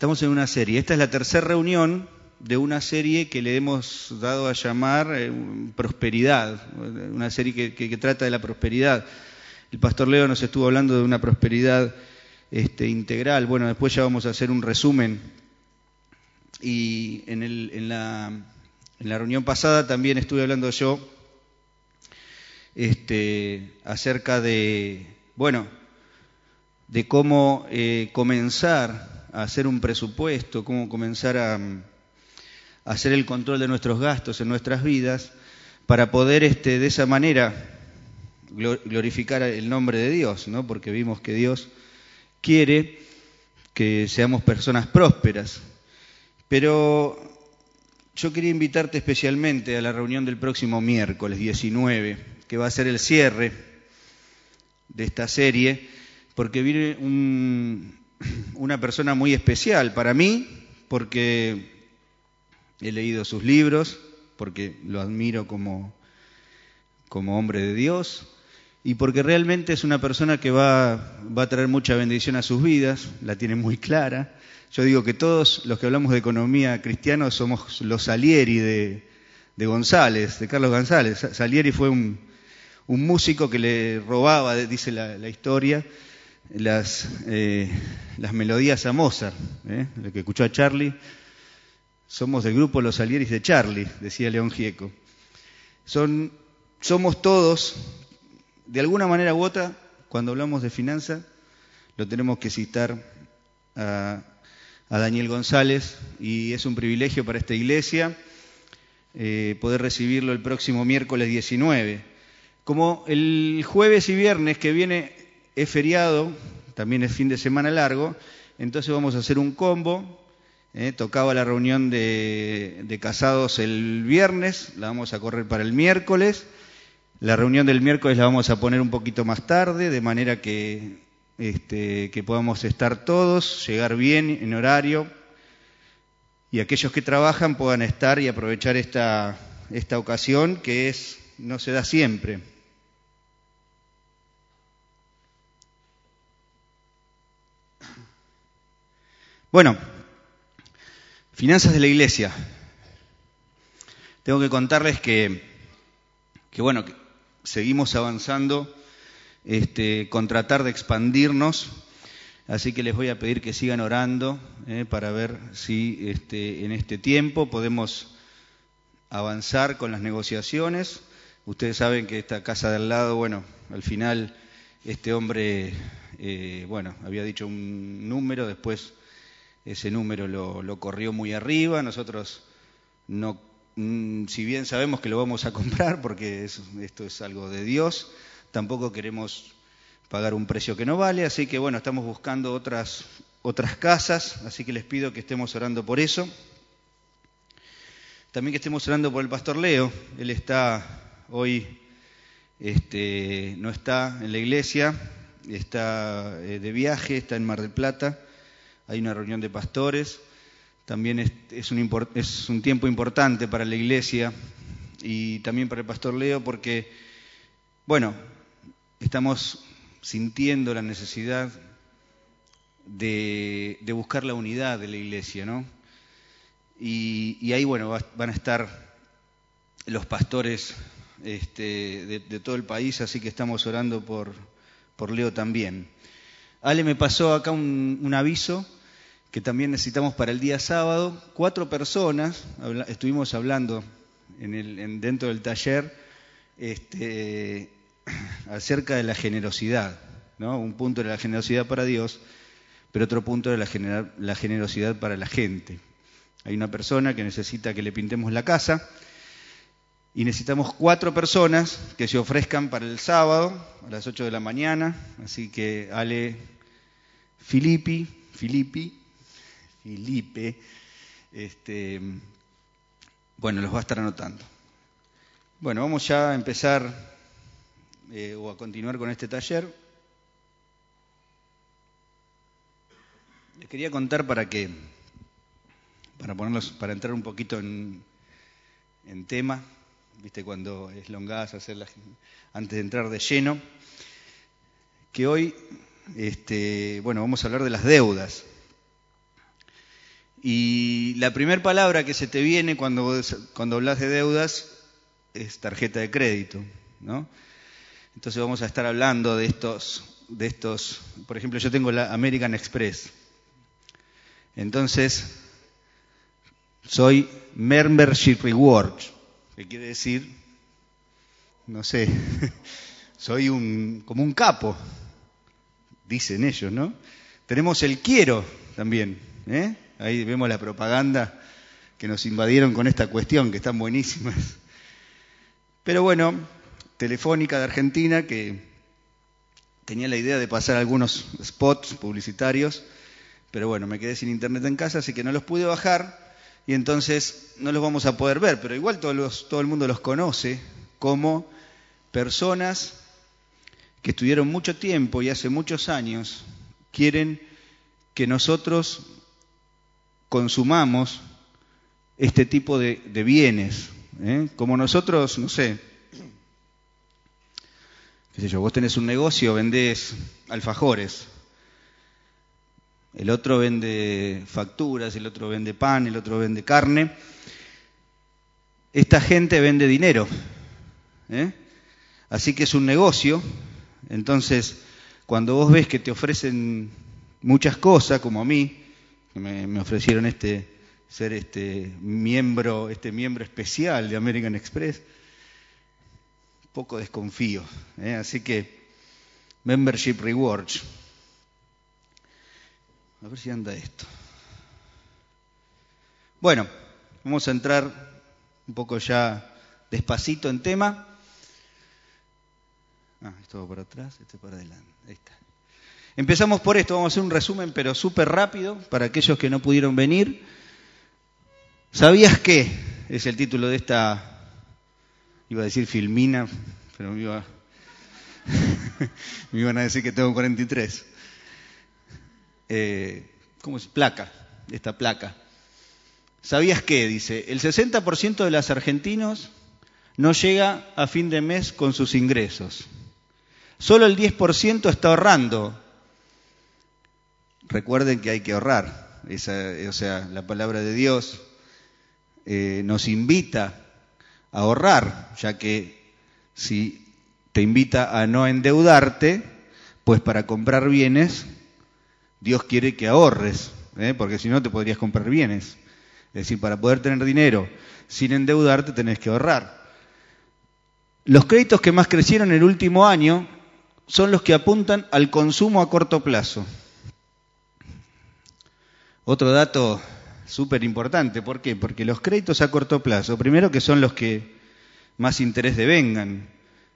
Estamos en una serie. Esta es la tercera reunión de una serie que le hemos dado a llamar eh, prosperidad, una serie que, trata de la prosperidad. El pastor Leo nos estuvo hablando de una prosperidad este, integral. Bueno, después ya vamos a hacer un resumen. Y en, la reunión pasada también estuve hablando yo este, acerca de, bueno, de cómo eh, comenzar a hacer un presupuesto, cómo comenzar a, hacer el control de nuestros gastos en nuestras vidas, para poder este, de esa manera glorificar el nombre de Dios, ¿no? porque vimos que Dios quiere que seamos personas prósperas. Pero yo quería invitarte especialmente a la reunión del próximo miércoles 19, que va a ser el cierre de esta serie, porque viene una persona muy especial para mí, porque he leído sus libros, porque lo admiro como, como hombre de Dios, y porque realmente es una persona que va, va a traer mucha bendición a sus vidas, la tiene muy clara. Yo digo que todos los que hablamos de economía cristiana somos los Salieri de, de González, de Carlos González. Salieri fue un, un músico que le robaba, dice la, historia, las, eh, las, melodías a Mozart, ¿eh? lo que escuchó a Charlie. Somos del grupo Los Salieris de Charlie, decía León Gieco. Son, somos todos, de alguna manera u otra, cuando hablamos de finanza, lo tenemos que citar a, Daniel González y es un privilegio para esta iglesia eh, poder recibirlo el próximo miércoles 19. Como el jueves y viernes que viene es feriado, también es fin de semana largo, entonces vamos a hacer un combo. ¿eh? tocaba la reunión de, casados el viernes, la vamos a correr para el miércoles. La reunión del miércoles la vamos a poner un poquito más tarde, de manera que, este, que podamos estar todos, llegar bien en horario y aquellos que trabajan puedan estar y aprovechar esta, esta ocasión que es no se da siempre. Bueno, finanzas de la iglesia. Tengo que contarles que, que bueno, que seguimos avanzando este, con tratar de expandirnos, así que les voy a pedir que sigan orando eh, para ver si este, en este tiempo podemos avanzar con las negociaciones. Ustedes saben que esta casa de al lado, bueno, al final este hombre, eh, bueno, había dicho un número, después ese número lo, corrió muy arriba, nosotros no, mm, si bien sabemos que lo vamos a comprar porque esto es algo de Dios, tampoco queremos pagar un precio que no vale, así que bueno, estamos buscando otras, otras casas, así que les pido que estemos orando por eso. También que estemos orando por el pastor Leo, él está hoy, este, no está en la iglesia, está eh, de viaje, está en Mar del Plata hay una reunión de pastores, también es, un, es un tiempo importante para la iglesia y también para el pastor Leo porque, bueno, estamos sintiendo la necesidad de, buscar la unidad de la iglesia, ¿no? Y, ahí, bueno, van a estar los pastores este, de, todo el país, así que estamos orando por, por Leo también. Ale me pasó acá un aviso que también necesitamos para el día sábado. Cuatro personas, estuvimos hablando en el, dentro del taller este, acerca de la generosidad. ¿no? Un punto era la generosidad para Dios, pero otro punto era la, la generosidad para la gente. Hay una persona que necesita que le pintemos la casa y necesitamos cuatro personas que se ofrezcan para el sábado a las 8 de la mañana. Así que Ale Filippi, Filippi Filipe, este, bueno, los va a estar anotando. Bueno, vamos ya a empezar eh, o a continuar con este taller. Les quería contar para que, para ponerlos, para entrar un poquito en, en tema, viste cuando es longas hacerla antes de entrar de lleno, que hoy, este, bueno, vamos a hablar de las deudas. Y la primera palabra que se te viene cuando, hablas de deudas es tarjeta de crédito, ¿no? Entonces vamos a estar hablando de estos, de estos, por ejemplo, yo tengo la American Express. Entonces, soy Membership Rewards, que quiere decir, no sé, soy un, como un capo, dicen ellos, ¿no? Tenemos el quiero también, ¿eh? Ahí vemos la propaganda que nos invadieron con esta cuestión, que están buenísimas. Pero bueno, Telefónica de Argentina, que tenía la idea de pasar algunos spots publicitarios, pero bueno, me quedé sin internet en casa, así que no los pude bajar y entonces no los vamos a poder ver, pero igual todo el mundo los conoce como personas que estuvieron mucho tiempo y hace muchos años quieren que nosotros consumamos este tipo de, bienes. ¿eh? Como nosotros, no sé, qué sé yo, vos tenés un negocio, vendés alfajores, el otro vende facturas, el otro vende pan, el otro vende carne. Esta gente vende dinero. ¿eh? Así que es un negocio. Entonces, cuando vos ves que te ofrecen muchas cosas, como a mí, me, ofrecieron este ser este miembro, este miembro especial de American Express. Poco desconfío, ¿eh? así que membership rewards. A ver si anda esto. Bueno, vamos a entrar un poco ya despacito en tema. Ah, esto va para atrás, este para adelante. Ahí está. Empezamos por esto, vamos a hacer un resumen, pero súper rápido, para aquellos que no pudieron venir. ¿Sabías qué? Es el título de esta, iba a decir filmina, pero me, iba, me iban a decir que tengo 43. Eh, ¿Cómo es? Placa, esta placa. ¿Sabías qué? Dice, el 60% de los argentinos no llega a fin de mes con sus ingresos. Solo el 10% está ahorrando recuerden que hay que ahorrar. o sea, la palabra de Dios eh, nos invita a ahorrar, ya que si te invita a no endeudarte, pues para comprar bienes, Dios quiere que ahorres, ¿eh? porque si no te podrías comprar bienes. Es decir, para poder tener dinero sin endeudarte tenés que ahorrar. Los créditos que más crecieron en el último año son los que apuntan al consumo a corto plazo. Otro dato súper importante, ¿por qué? Porque los créditos a corto plazo, primero que son los que más interés devengan.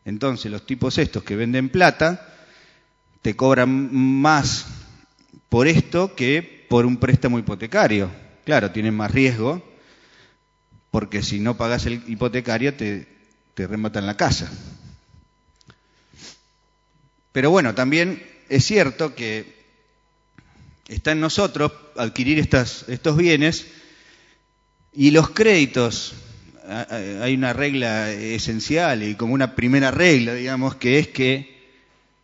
Entonces, los tipos estos que venden plata te cobran más por esto que por un préstamo hipotecario. Claro, tienen más riesgo, porque si no pagas el hipotecario te, te rematan la casa. Pero bueno, también es cierto que está en nosotros adquirir estos bienes y los créditos. Hay una regla esencial y como una primera regla, digamos, que es que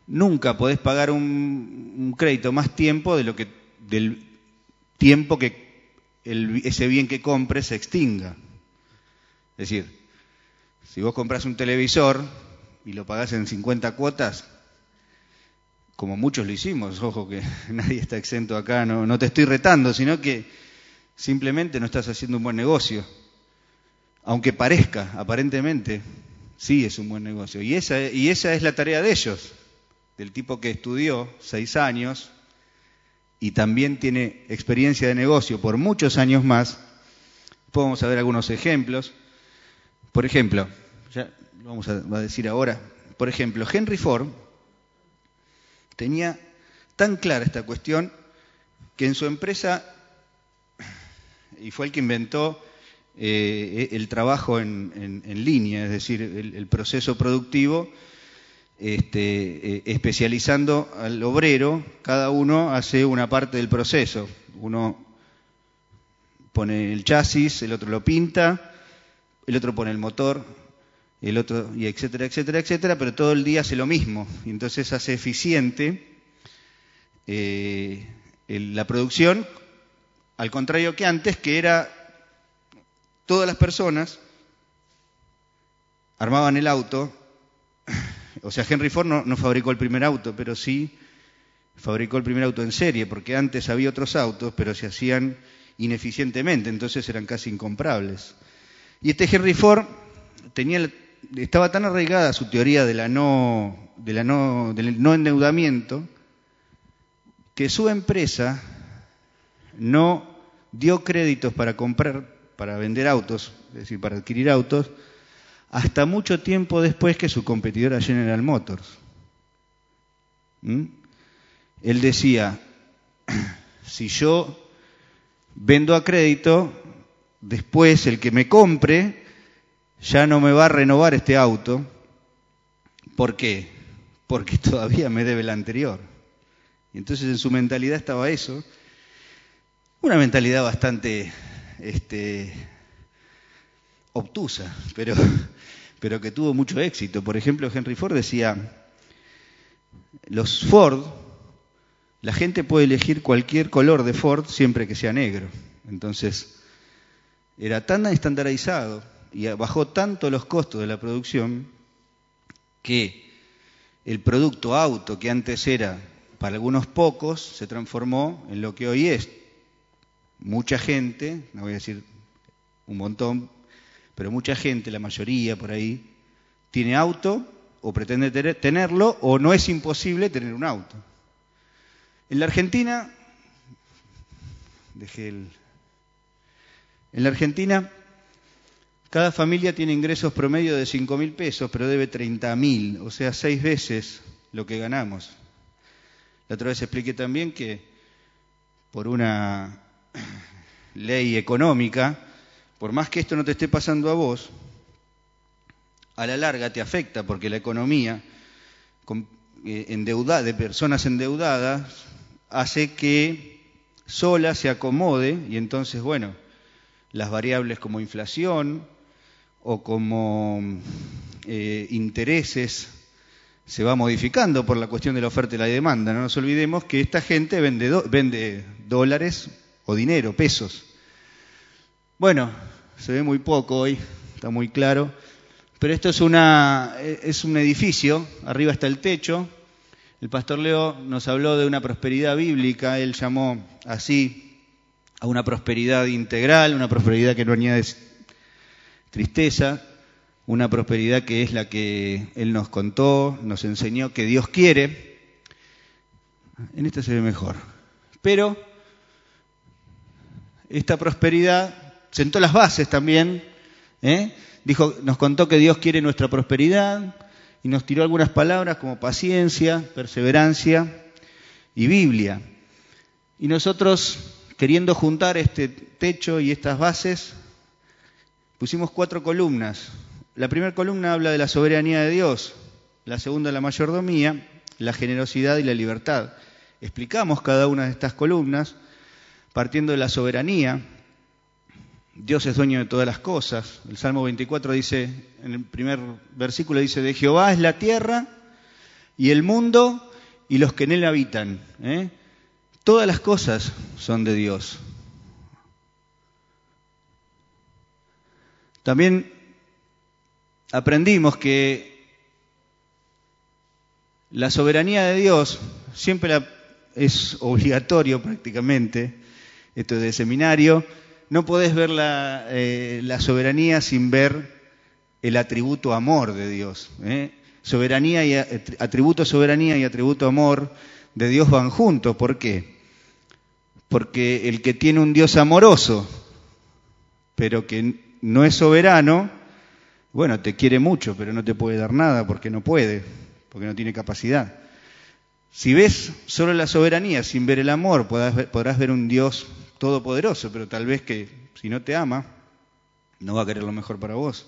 nunca podés pagar un, crédito más tiempo de lo que del tiempo que ese bien que compres se extinga. Es decir, si vos compras un televisor y lo pagás en 50 cuotas, como muchos lo hicimos, ojo que nadie está exento acá, no, no te estoy retando, sino que simplemente no estás haciendo un buen negocio. Aunque parezca, aparentemente, sí es un buen negocio. Y esa, y esa es la tarea de ellos, del tipo que estudió seis años y también tiene experiencia de negocio por muchos años más. Podemos ver algunos ejemplos. Por ejemplo, ya lo vamos a, a decir ahora, por ejemplo, Henry Ford tenía tan clara esta cuestión que en su empresa, y fue el que inventó eh, el trabajo en, línea, es decir, el, proceso productivo, este, eh, especializando al obrero, cada uno hace una parte del proceso. Uno pone el chasis, el otro lo pinta, el otro pone el motor, el otro, y etcétera, etcétera, etcétera, pero todo el día hace lo mismo. Y entonces hace eficiente eh, la producción al contrario que antes, que era todas las personas armaban el auto, o sea, Henry Ford no, no fabricó el primer auto, pero sí fabricó el primer auto en serie, porque antes había otros autos, pero se hacían ineficientemente, entonces eran casi incomprables. Y este Henry Ford tenía, estaba tan arraigada su teoría del no endeudamiento, que su empresa no dio créditos para comprar, para vender autos, es decir, para adquirir autos, hasta mucho tiempo después que su competidora General Motors. ¿Mm? Él decía, si yo vendo a crédito, después el que me compre ya no me va a renovar este auto. ¿Por qué? Porque todavía me debe el anterior. Y entonces en su mentalidad estaba eso. Una mentalidad bastante este, obtusa, pero, pero que tuvo mucho éxito. Por ejemplo, Henry Ford decía, los Ford la gente puede elegir cualquier color de Ford siempre que sea negro. Entonces, era tan estandarizado y bajó tanto los costos de la producción que el producto auto que antes era para algunos pocos se transformó en lo que hoy es. Mucha gente, no voy a decir un montón, pero mucha gente, la mayoría por ahí, tiene auto o pretende tenerlo o no es imposible tener un auto. En la Argentina, dejé el... En la Argentina, cada familia tiene ingresos promedio de 5 mil pesos, pero debe 30 mil, o sea, seis veces lo que ganamos. La otra vez expliqué también que por una ley económica, por más que esto no te esté pasando a vos, a la larga te afecta porque la economía eh, de personas endeudadas hace que sola se acomode y entonces, bueno, las variables como inflación o como eh, intereses se va modificando por la cuestión de la oferta y la demanda. No nos olvidemos que esta gente vende, vende dólares o dinero, pesos. Bueno, se ve muy poco hoy, está muy claro, pero esto es, una, es un edificio, arriba está el techo, el pastor Leo nos habló de una prosperidad bíblica, él llamó así a una prosperidad integral, una prosperidad que no añade tristeza, una prosperidad que es la que él nos contó, nos enseñó que Dios quiere. En esta se ve mejor. Pero esta prosperidad sentó las bases también. ¿eh? Dijo, nos contó que Dios quiere nuestra prosperidad, y nos tiró algunas palabras como paciencia, perseverancia y Biblia. Y nosotros, queriendo juntar este techo y estas bases, pusimos cuatro columnas. La primera columna habla de la soberanía de Dios, la segunda la mayordomía, la generosidad y la libertad. Explicamos cada una de estas columnas partiendo de la soberanía, Dios es dueño de todas las cosas. El Salmo 24 dice, en el primer versículo dice, de Jehová es la tierra y el mundo y los que en él habitan. ¿eh? Todas las cosas son de Dios. También aprendimos que la soberanía de Dios siempre es obligatorio prácticamente, esto es de seminario, no podés ver eh, la, soberanía sin ver el atributo amor de Dios. ¿eh? Soberanía y atributo soberanía y atributo amor de Dios van juntos. ¿Por qué? Porque el que tiene un Dios amoroso, pero que no es soberano, bueno, te quiere mucho, pero no te puede dar nada porque no puede, porque no tiene capacidad. Si ves solo la soberanía sin ver el amor, podrás ver un Dios todopoderoso, pero tal vez que si no te ama, no va a querer lo mejor para vos.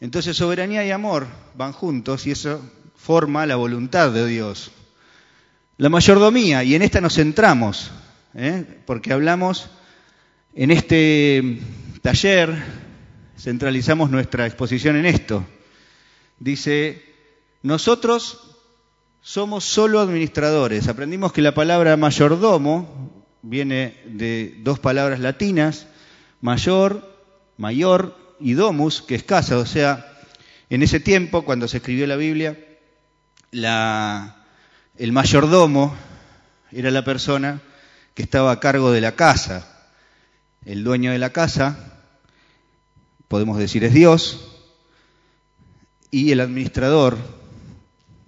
Entonces soberanía y amor van juntos y eso forma la voluntad de Dios. La mayordomía, y en esta nos centramos, ¿eh? porque hablamos en este taller, centralizamos nuestra exposición en esto. Dice, nosotros somos solo administradores. Aprendimos que la palabra mayordomo viene de dos palabras latinas, mayor, mayor y domus, que es casa. O sea, en ese tiempo, cuando se escribió la Biblia, el mayordomo era la persona que estaba a cargo de la casa. El dueño de la casa, podemos decir, es Dios, y el administrador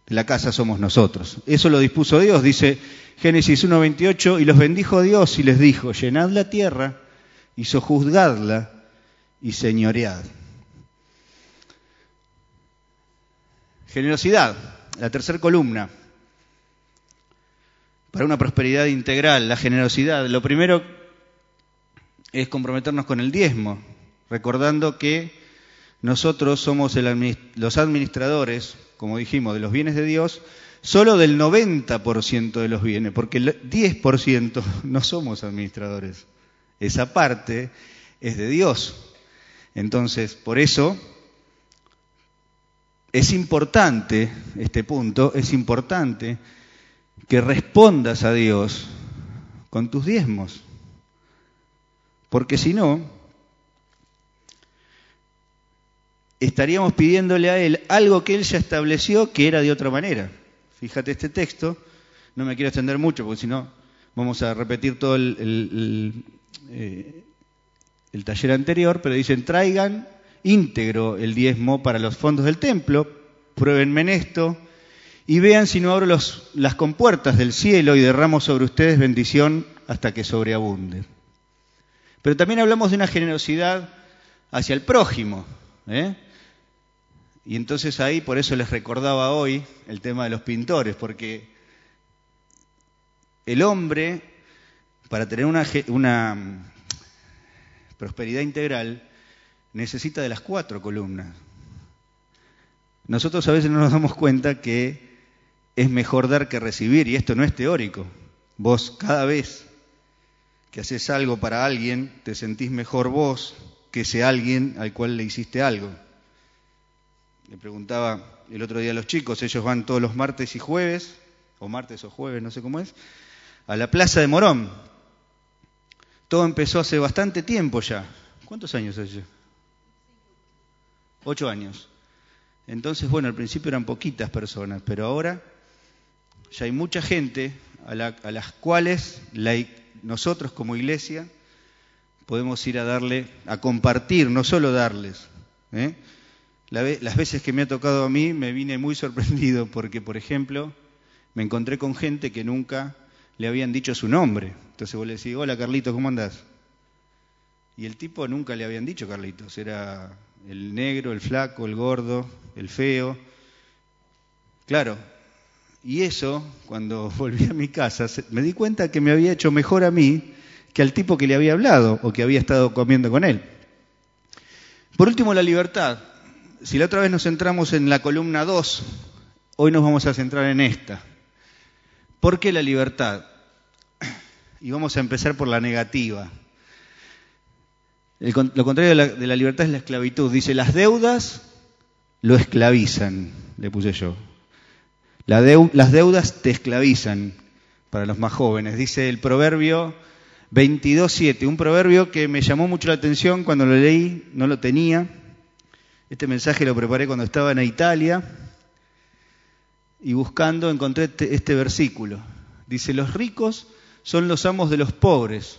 de la casa somos nosotros. Eso lo dispuso Dios, dice Génesis 1.28, y los bendijo Dios y les dijo, llenad la tierra y sojuzgadla y señoread. Generosidad, la tercera columna. Para una prosperidad integral, la generosidad. Lo primero es comprometernos con el diezmo, recordando que nosotros somos los administradores, como dijimos, de los bienes de Dios, solo del 90% de los bienes, porque el 10% no somos administradores. Esa parte es de Dios. Entonces, por eso es importante, este punto, es importante que respondas a Dios con tus diezmos. Porque si no, estaríamos pidiéndole a Él algo que Él ya estableció que era de otra manera. Fíjate este texto, no me quiero extender mucho porque si no vamos a repetir todo el, eh, el, taller anterior, pero dicen, traigan íntegro el diezmo para los fondos del templo, pruébenme en esto y vean si no abro los, las compuertas del cielo y derramo sobre ustedes bendición hasta que sobreabunde. Pero también hablamos de una generosidad hacia el prójimo. ¿eh? Y entonces ahí, por eso les recordaba hoy el tema de los pintores, porque el hombre, para tener una, prosperidad integral, necesita de las cuatro columnas. Nosotros a veces no nos damos cuenta que es mejor dar que recibir, y esto no es teórico. Vos cada vez que haces algo para alguien, te sentís mejor vos que ese alguien al cual le hiciste algo. Le preguntaba el otro día a los chicos, ellos van todos los martes y jueves, o martes o jueves, no sé cómo es, a la Plaza de Morón. Todo empezó hace bastante tiempo ya. ¿Cuántos años hace? Ocho años. Entonces, bueno, al principio eran poquitas personas, pero ahora ya hay mucha gente a, las cuales nosotros como iglesia podemos ir a darle, a compartir, no solo darles. ¿eh? Las veces que me ha tocado a mí me vine muy sorprendido porque, por ejemplo, me encontré con gente que nunca le habían dicho su nombre. Entonces vos le decís, hola Carlitos, ¿cómo andás? Y el tipo nunca le habían dicho Carlitos, era el negro, el flaco, el gordo, el feo. Claro, y eso, cuando volví a mi casa, me di cuenta que me había hecho mejor a mí que al tipo que le había hablado o que había estado comiendo con él. Por último, la libertad si la otra vez nos centramos en la columna 2, hoy nos vamos a centrar en esta. ¿Por qué la libertad? Y vamos a empezar por la negativa. lo contrario de la, libertad es la esclavitud. Dice, las deudas lo esclavizan, le puse yo. las deudas te esclavizan para los más jóvenes. Dice el proverbio 22.7, un proverbio que me llamó mucho la atención cuando lo leí, no lo tenía este mensaje lo preparé cuando estaba en Italia y buscando encontré este, este, versículo. Dice, los ricos son los amos de los pobres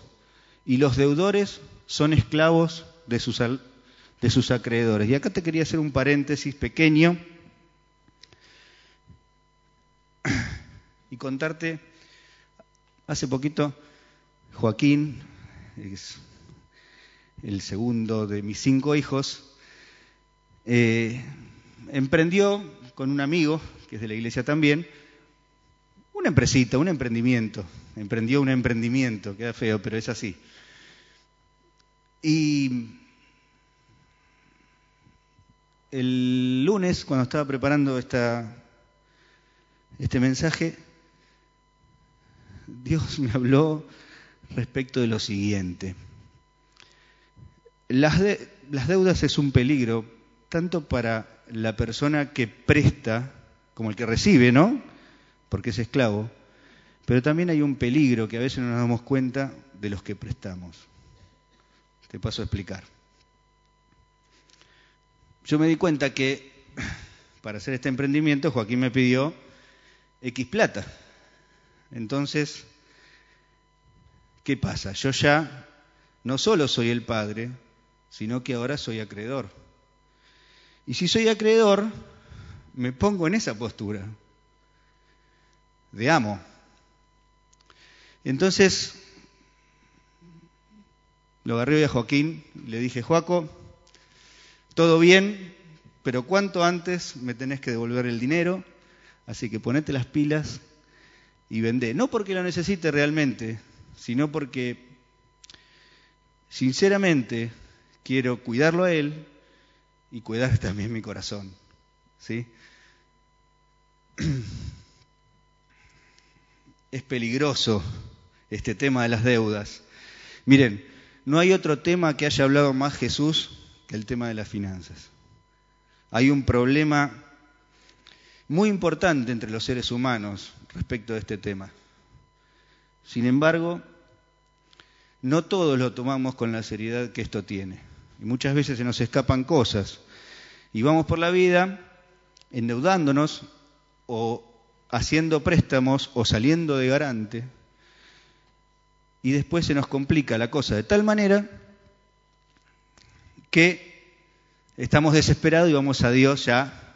y los deudores son esclavos de sus, de sus acreedores. Y acá te quería hacer un paréntesis pequeño y contarte, hace poquito Joaquín, es el segundo de mis cinco hijos, eh, emprendió con un amigo, que es de la iglesia también, una empresita, un emprendimiento. Emprendió un emprendimiento, queda feo, pero es así. Y el lunes, cuando estaba preparando esta, este mensaje, Dios me habló respecto de lo siguiente. Las, las deudas es un peligro tanto para la persona que presta como el que recibe, ¿no? Porque es esclavo, pero también hay un peligro que a veces no nos damos cuenta de los que prestamos. Te paso a explicar. Yo me di cuenta que para hacer este emprendimiento Joaquín me pidió X plata. Entonces, ¿qué pasa? Yo ya no solo soy el padre, sino que ahora soy acreedor. Y si soy acreedor, me pongo en esa postura de amo. Entonces, lo agarré a Joaquín, le dije, Joaco, todo bien, pero cuanto antes me tenés que devolver el dinero, así que ponete las pilas y vendé. No porque lo necesite realmente, sino porque sinceramente quiero cuidarlo a él y cuidar también mi corazón. ¿sí? Es peligroso este tema de las deudas. Miren, no hay otro tema que haya hablado más Jesús que el tema de las finanzas. Hay un problema muy importante entre los seres humanos respecto a este tema. Sin embargo, no todos lo tomamos con la seriedad que esto tiene. Y muchas veces se nos escapan cosas. Y vamos por la vida endeudándonos o haciendo préstamos o saliendo de garante. Y después se nos complica la cosa de tal manera que estamos desesperados y vamos a Dios ya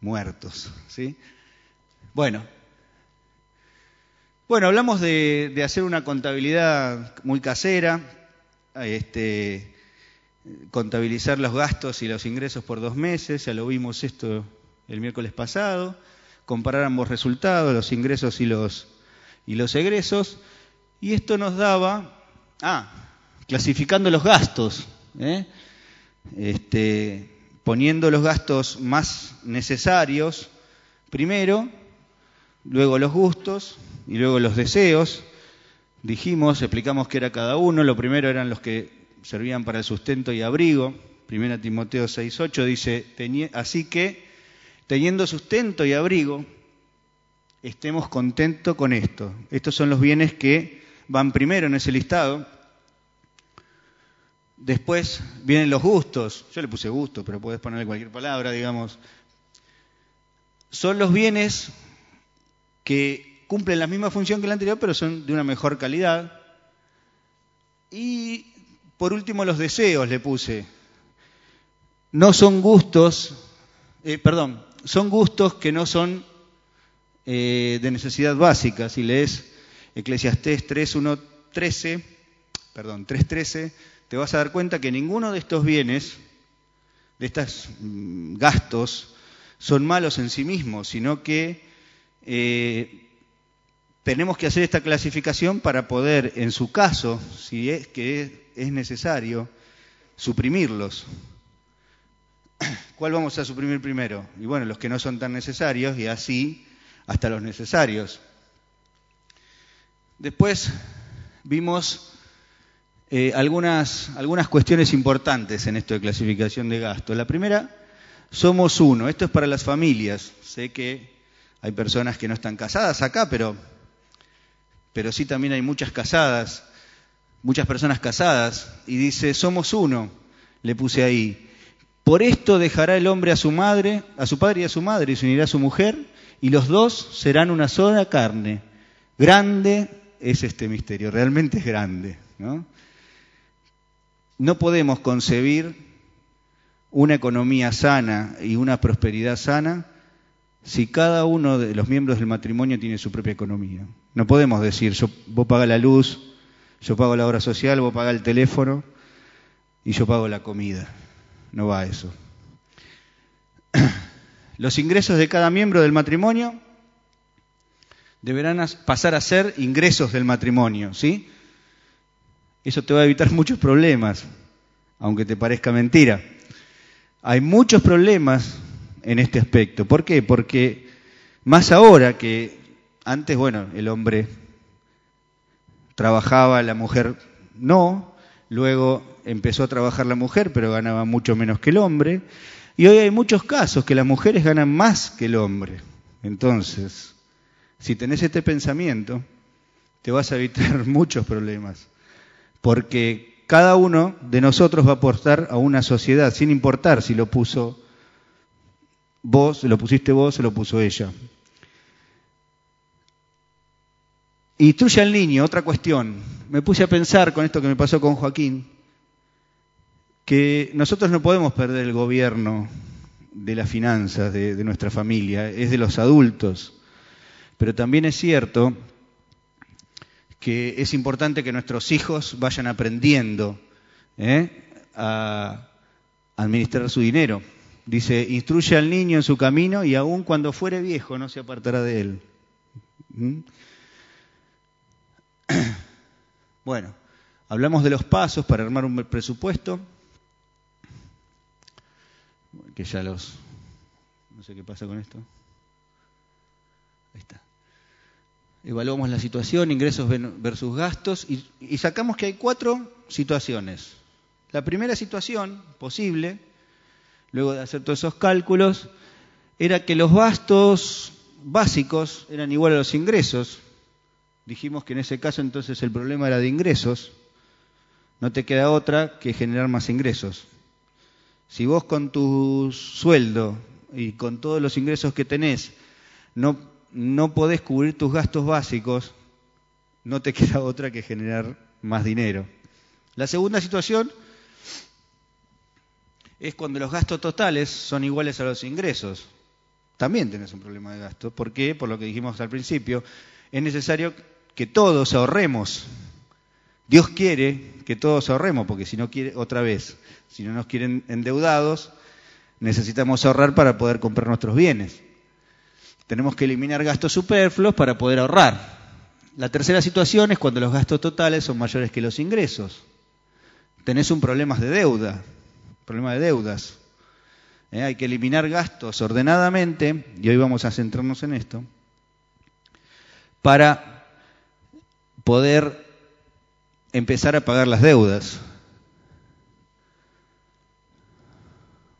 muertos. ¿sí? Bueno, bueno, hablamos de, de, hacer una contabilidad muy casera, este, contabilizar los gastos y los ingresos por dos meses, ya lo vimos esto el miércoles pasado, comparar ambos resultados, los ingresos y los, y los egresos, y esto nos daba, ah, clasificando los gastos, ¿eh? este, poniendo los gastos más necesarios primero, luego los gustos y luego los deseos. Dijimos, explicamos qué era cada uno. Lo primero eran los que servían para el sustento y abrigo. Primera Timoteo 6.8 dice, así que teniendo sustento y abrigo, estemos contentos con esto. Estos son los bienes que van primero en ese listado. Después vienen los gustos, yo le puse gusto, pero puedes ponerle cualquier palabra, digamos. Son los bienes que cumplen la misma función que el anterior, pero son de una mejor calidad. Y por último los deseos le puse. No son gustos, eh, perdón, son gustos que no son eh, de necesidad básica. Si lees Eclesiastés 3.1.13, perdón, 3.13, te vas a dar cuenta que ninguno de estos bienes, de estos mm, gastos, son malos en sí mismos, sino que eh, tenemos que hacer esta clasificación para poder, en su caso, si es que es necesario, suprimirlos. ¿Cuál vamos a suprimir primero? Y bueno, los que no son tan necesarios y así hasta los necesarios. Después vimos eh, algunas, algunas cuestiones importantes en esto de clasificación de gastos. La primera, somos uno. Esto es para las familias. Sé que hay personas que no están casadas acá, pero, pero sí también hay muchas casadas, muchas personas casadas. Y dice, somos uno, le puse ahí. Por esto dejará el hombre a su madre, a su padre y a su madre, y se unirá a su mujer, y los dos serán una sola carne. Grande es este misterio, realmente es grande. ¿no? No podemos concebir una economía sana y una prosperidad sana si cada uno de los miembros del matrimonio tiene su propia economía. No podemos decir, yo, vos la luz, yo pago la obra social, vos pagas el teléfono y yo pago la comida. No va eso. Los ingresos de cada miembro del matrimonio deberán pasar a ser ingresos del matrimonio, ¿sí? Eso te va a evitar muchos problemas, aunque te parezca mentira. Hay muchos problemas en este aspecto. ¿Por qué? Porque más ahora que antes, bueno, el hombre trabajaba, la mujer no, luego empezó a trabajar la mujer, pero ganaba mucho menos que el hombre, y hoy hay muchos casos que las mujeres ganan más que el hombre. Entonces, si tenés este pensamiento, te vas a evitar muchos problemas, porque cada uno de nosotros va a aportar a una sociedad, sin importar si lo puso vos, se lo pusiste vos, se lo puso ella. Instruye al niño, otra cuestión. Me puse a pensar con esto que me pasó con Joaquín, que nosotros no podemos perder el gobierno de las finanzas de, nuestra familia, es de los adultos. Pero también es cierto que es importante que nuestros hijos vayan aprendiendo ¿eh? a administrar su dinero. Dice, instruye al niño en su camino y aun cuando fuere viejo no se apartará de él. ¿Mm? Bueno, hablamos de los pasos para armar un presupuesto, que ya los... No sé qué pasa con esto. Ahí está. Evaluamos la situación, ingresos versus gastos, y, sacamos que hay cuatro situaciones. La primera situación posible, luego de hacer todos esos cálculos, era que los gastos básicos eran iguales a los ingresos, Dijimos que en ese caso entonces el problema era de ingresos. No te queda otra que generar más ingresos. Si vos con tu sueldo y con todos los ingresos que tenés no, no podés cubrir tus gastos básicos, no te queda otra que generar más dinero. La segunda situación es cuando los gastos totales son iguales a los ingresos. También tenés un problema de gasto. ¿Por qué? Por lo que dijimos al principio. Es necesario que todos ahorremos. Dios quiere que todos ahorremos, porque si no quiere, otra vez, si no nos quieren endeudados, necesitamos ahorrar para poder comprar nuestros bienes. Tenemos que eliminar gastos superfluos para poder ahorrar. La tercera situación es cuando los gastos totales son mayores que los ingresos. Tenés un problema de deuda, problema de deudas. ¿Eh? Hay que eliminar gastos ordenadamente, y hoy vamos a centrarnos en esto, para poder empezar a pagar las deudas.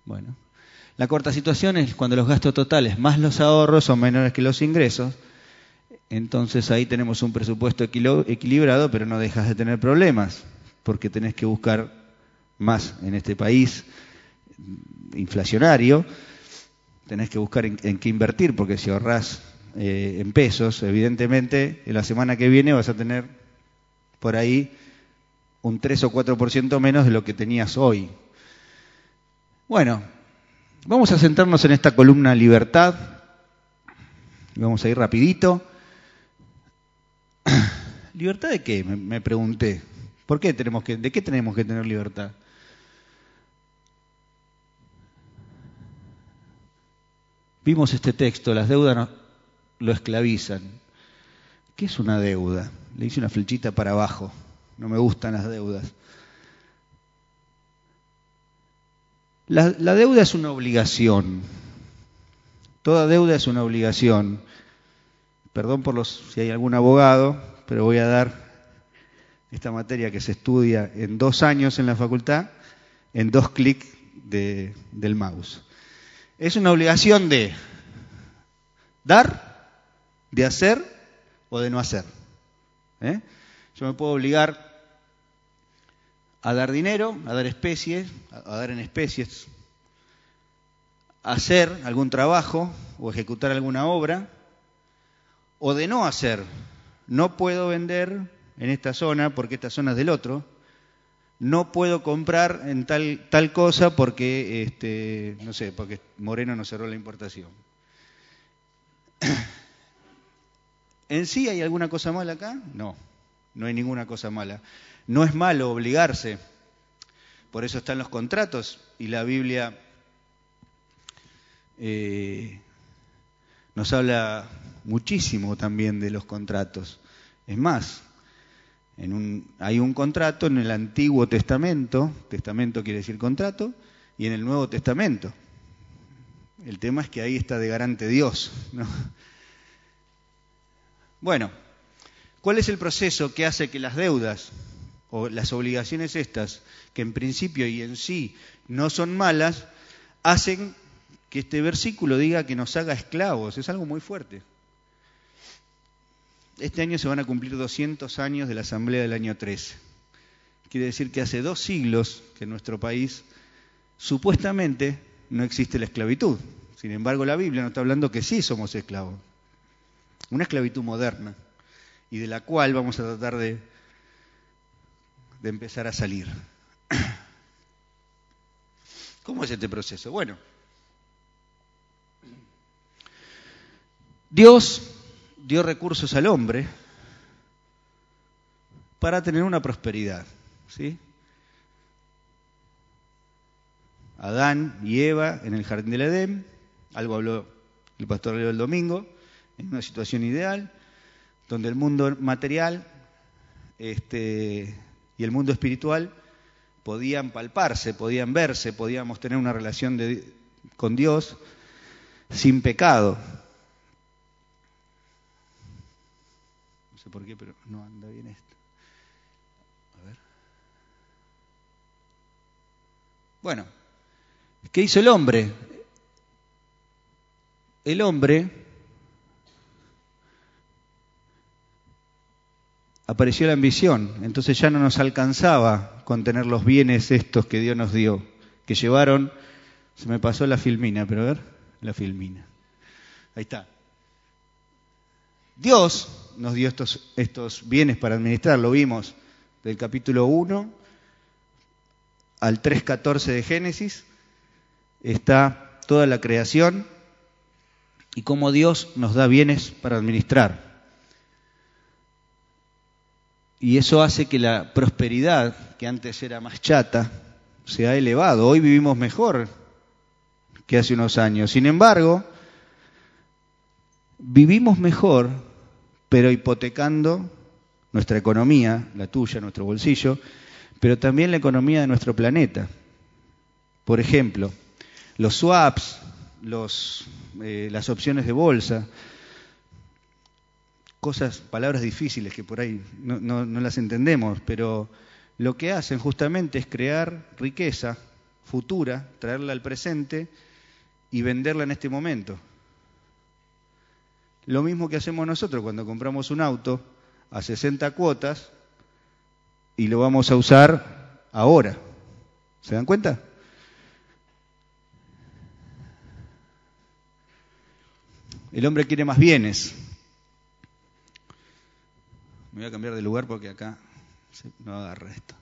Bueno, la corta situación es cuando los gastos totales más los ahorros son menores que los ingresos, entonces ahí tenemos un presupuesto equilibrado, pero no dejas de tener problemas, porque tenés que buscar más en este país inflacionario, tenés que buscar en, qué invertir, porque si ahorrás eh, en pesos, evidentemente, en la semana que viene vas a tener por ahí un 3 o 4% menos de lo que tenías hoy. Bueno, vamos a centrarnos en esta columna libertad. Vamos a ir rapidito. ¿Libertad de qué? Me, pregunté. ¿Por qué tenemos que, ¿De qué tenemos que tener libertad? Vimos este texto, las deudas lo esclavizan. ¿Qué es una deuda? Le hice una flechita para abajo. No me gustan las deudas. La, la, deuda es una obligación. Toda deuda es una obligación. Perdón por los si hay algún abogado, pero voy a dar esta materia que se estudia en dos años en la facultad, en dos clics de, del mouse. Es una obligación de dar de hacer o de no hacer. ¿eh? Yo me puedo obligar a dar dinero, a dar especies, a dar en especies, a hacer algún trabajo o ejecutar alguna obra, o de no hacer. No puedo vender en esta zona porque esta zona es del otro. No puedo comprar en tal, tal cosa porque, este, no sé, porque Moreno no cerró la importación. ¿En sí hay alguna cosa mala acá? No, no hay ninguna cosa mala. No es malo obligarse, por eso están los contratos y la Biblia eh, nos habla muchísimo también de los contratos. Es más, en un, hay un contrato en el Antiguo Testamento, testamento quiere decir contrato, y en el Nuevo Testamento. El tema es que ahí está de garante Dios, ¿no? Bueno, ¿cuál es el proceso que hace que las deudas o las obligaciones estas, que en principio y en sí no son malas, hacen que este versículo diga que nos haga esclavos? Es algo muy fuerte. este año se van a cumplir 200 años de la Asamblea del año 13. Quiere decir que hace dos siglos que en nuestro país supuestamente no existe la esclavitud. Sin embargo, la Biblia nos está hablando que sí somos esclavos. Una esclavitud moderna y de la cual vamos a tratar de, empezar a salir. ¿Cómo es este proceso? Bueno, Dios dio recursos al hombre para tener una prosperidad. ¿sí? Adán y Eva en el jardín del Edén, algo habló el pastor Leo el domingo, en una situación ideal, donde el mundo material este, y el mundo espiritual podían palparse, podían verse, podíamos tener una relación con Dios sin pecado. No sé por qué, pero no anda bien esto. A ver. Bueno, ¿qué hizo el hombre? El hombre apareció la ambición, entonces ya no nos alcanzaba con tener los bienes estos que Dios nos dio, que llevaron, se me pasó la filmina, pero a ver, la filmina. Ahí está. Dios nos dio estos, estos bienes para administrar, lo vimos del capítulo 1 al 3.14 de Génesis, está toda la creación y cómo Dios nos da bienes para administrar. Y eso hace que la prosperidad, que antes era más chata, se ha elevado. Hoy vivimos mejor que hace unos años. Sin embargo, vivimos mejor, pero hipotecando nuestra economía, la tuya, nuestro bolsillo, pero también la economía de nuestro planeta. Por ejemplo, los swaps, los, eh, las opciones de bolsa, cosas, palabras difíciles que por ahí no, no, las entendemos, pero lo que hacen justamente es crear riqueza futura, traerla al presente y venderla en este momento. Lo mismo que hacemos nosotros cuando compramos un auto a 60 cuotas y lo vamos a usar ahora. ¿Se dan cuenta? El hombre quiere más bienes, me voy a cambiar de lugar porque acá no agarra esto.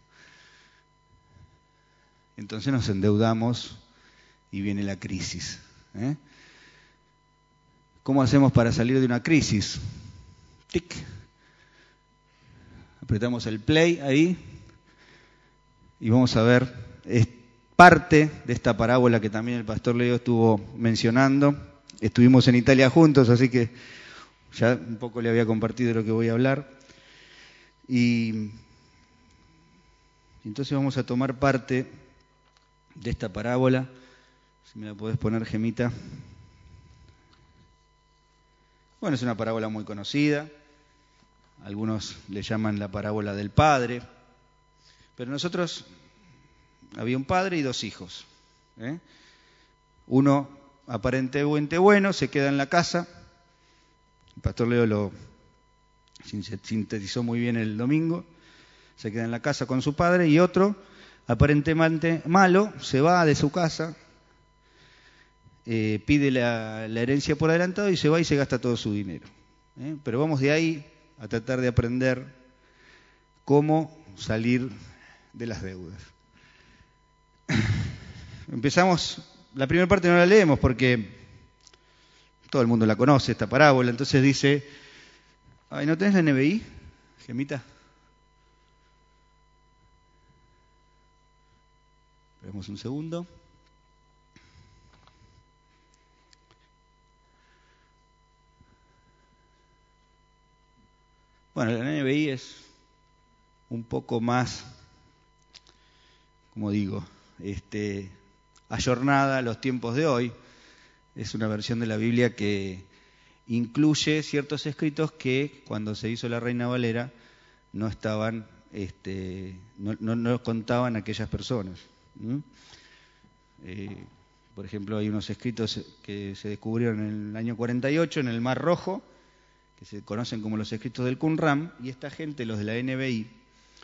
Entonces nos endeudamos y viene la crisis. ¿eh? ¿Cómo hacemos para salir de una crisis? Tic. Apretamos el play ahí y vamos a ver es parte de esta parábola que también el pastor Leo estuvo mencionando. Estuvimos en Italia juntos, así que ya un poco le había compartido lo que voy a hablar. Y entonces vamos a tomar parte de esta parábola. Si me la podés poner, Gemita. Bueno, es una parábola muy conocida. Algunos le llaman la parábola del padre. Pero nosotros había un padre y dos hijos. ¿eh? Uno aparentemente bueno, se queda en la casa. El pastor Leo lo, sintetizó muy bien el domingo, se queda en la casa con su padre y otro, aparentemente malo, se va de su casa, eh, pide la, herencia por adelantado y se va y se gasta todo su dinero. ¿eh? Pero vamos de ahí a tratar de aprender cómo salir de las deudas. Empezamos, la primera parte no la leemos porque todo el mundo la conoce, esta parábola, entonces dice, Ay, ¿no tenés la NBI, Gemita? Esperemos un segundo. Bueno, la NBI es un poco más, como digo, este, ayornada a los tiempos de hoy. Es una versión de la Biblia que incluye ciertos escritos que cuando se hizo la Reina Valera no estaban, este, no, contaban aquellas personas. Eh, por ejemplo, hay unos escritos que se descubrieron en el año 48 en el Mar Rojo, que se conocen como los escritos del Qumran, y esta gente, los de la NBI,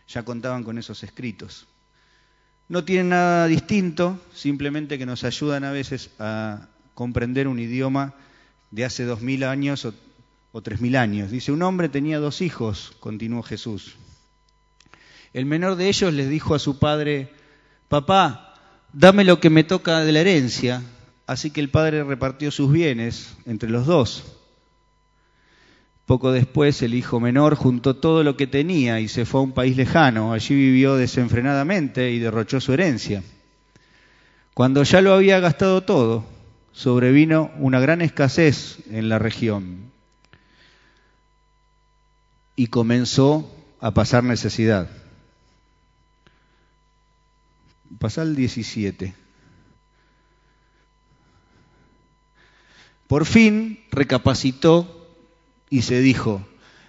ya contaban con esos escritos. No tienen nada distinto, simplemente que nos ayudan a veces a comprender un idioma de hace dos mil años o, tres mil años. Dice, un hombre tenía dos hijos, continuó Jesús. El menor de ellos les dijo a su padre, papá, dame lo que me toca de la herencia. Así que el padre repartió sus bienes entre los dos. Poco después el hijo menor juntó todo lo que tenía y se fue a un país lejano. Allí vivió desenfrenadamente y derrochó su herencia. Cuando ya lo había gastado todo, sobrevino una gran escasez en la región y comenzó a pasar necesidad. Pasar el 17. Por fin recapacitó y se dijo,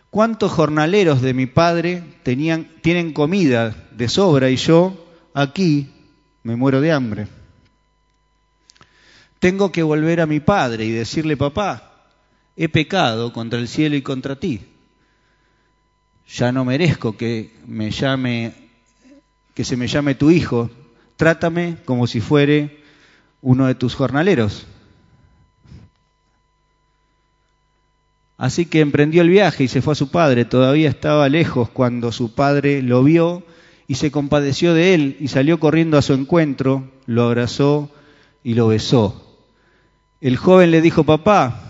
¿cuántos jornaleros de mi padre tenían, tienen comida de sobra y yo aquí me muero de hambre? Tengo que volver a mi padre y decirle, papá, he pecado contra el cielo y contra ti. Ya no merezco que me llame, que se me llame tu hijo. Trátame como si fuere uno de tus jornaleros. Así que emprendió el viaje y se fue a su padre. Todavía estaba lejos cuando su padre lo vio y se compadeció de él y salió corriendo a su encuentro, lo abrazó y lo besó. El joven le dijo, papá,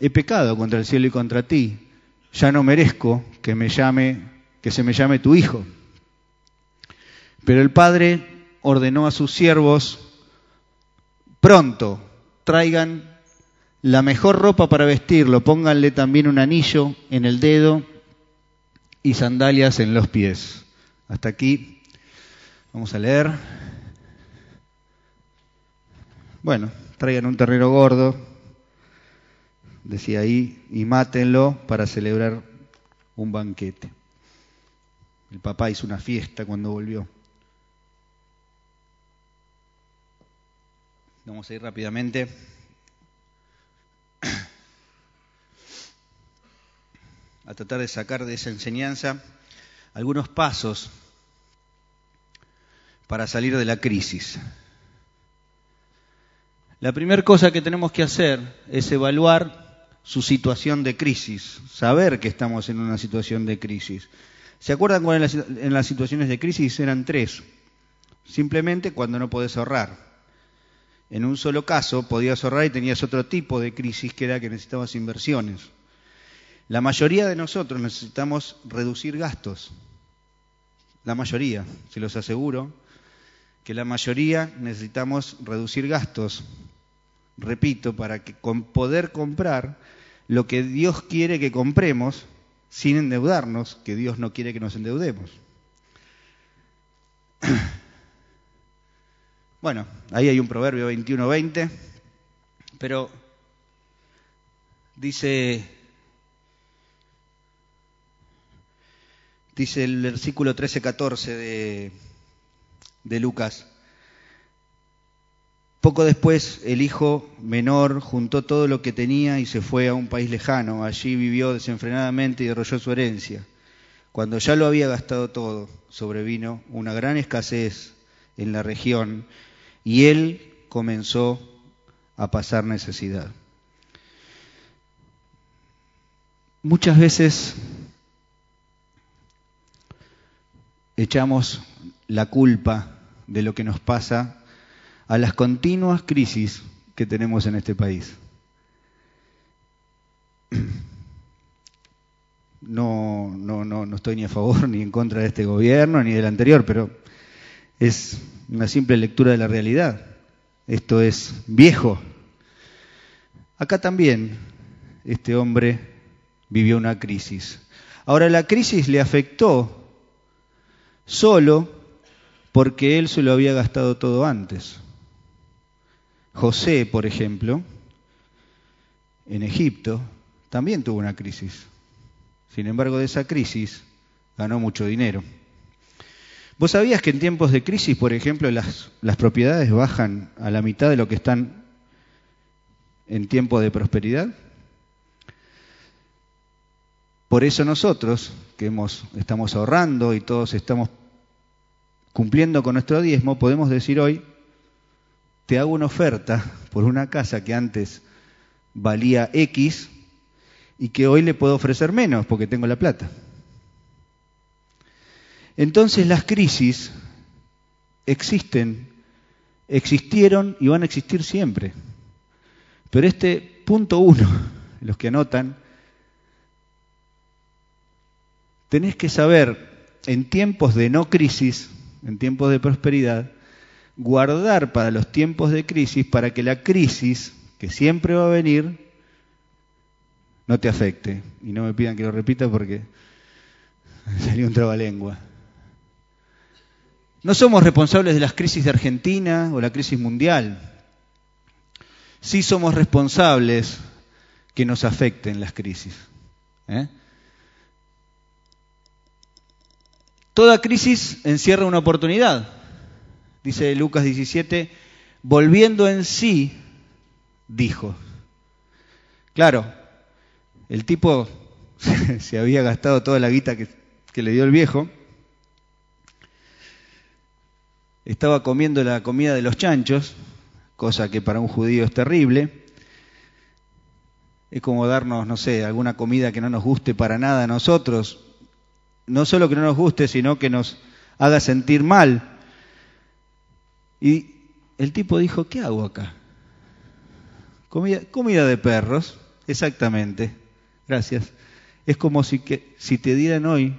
he pecado contra el cielo y contra ti. Ya no merezco que me llame, que se me llame tu hijo. Pero el padre ordenó a sus siervos, pronto, traigan la mejor ropa para vestirlo, pónganle también un anillo en el dedo y sandalias en los pies. Hasta aquí vamos a leer. Bueno, traigan un terreno gordo, decía ahí, y mátenlo para celebrar un banquete. El papá hizo una fiesta cuando volvió. Vamos a ir rápidamente. a tratar de sacar de esa enseñanza algunos pasos para salir de la crisis. La primera cosa que tenemos que hacer es evaluar su situación de crisis, saber que estamos en una situación de crisis. ¿Se acuerdan cuando en las, situaciones de crisis eran tres? Simplemente cuando no podés ahorrar. En un solo caso podías ahorrar y tenías otro tipo de crisis que era que necesitabas inversiones. La mayoría de nosotros necesitamos reducir gastos. La mayoría, se los aseguro, que la mayoría necesitamos reducir gastos. Repito, para que con poder comprar lo que Dios quiere que compremos sin endeudarnos, que Dios no quiere que nos endeudemos. Bueno, ahí hay un proverbio 21-20, pero dice dice el versículo 13-14 de, de Lucas. Poco después el hijo menor juntó todo lo que tenía y se fue a un país lejano. Allí vivió desenfrenadamente y derrolló su herencia. Cuando ya lo había gastado todo, sobrevino una gran escasez en la región y él comenzó a pasar necesidad. Muchas veces echamos la culpa de lo que nos pasa a las continuas crisis que tenemos en este país. No, no, no, no estoy ni a favor ni en contra de este gobierno ni del anterior, pero es una simple lectura de la realidad. Esto es viejo. Acá también este hombre vivió una crisis. Ahora la crisis le afectó solo porque él se lo había gastado todo antes. José, por ejemplo, en Egipto, también tuvo una crisis. Sin embargo, de esa crisis ganó mucho dinero. ¿Vos sabías que en tiempos de crisis, por ejemplo, las, las propiedades bajan a la mitad de lo que están en tiempo de prosperidad? Por eso nosotros, que hemos, estamos ahorrando y todos estamos cumpliendo con nuestro diezmo, podemos decir hoy, te hago una oferta por una casa que antes valía X y que hoy le puedo ofrecer menos porque tengo la plata. Entonces las crisis existen, existieron y van a existir siempre. Pero este punto uno, los que anotan, tenés que saber en tiempos de no crisis, en tiempos de prosperidad, guardar para los tiempos de crisis para que la crisis, que siempre va a venir, no te afecte. Y no me pidan que lo repita porque salió un trabalengua. No somos responsables de las crisis de Argentina o la crisis mundial. Sí somos responsables que nos afecten las crisis. ¿eh? Toda crisis encierra una oportunidad. Dice Lucas 17, volviendo en sí, dijo. Claro, el tipo se había gastado toda la guita que, que le dio el viejo estaba comiendo la comida de los chanchos, cosa que para un judío es terrible. Es como darnos, no sé, alguna comida que no nos guste para nada a nosotros. No solo que no nos guste, sino que nos haga sentir mal. Y el tipo dijo, ¿qué hago acá? Comida, comida de perros, exactamente. Gracias. Es como si, que, si te dieran hoy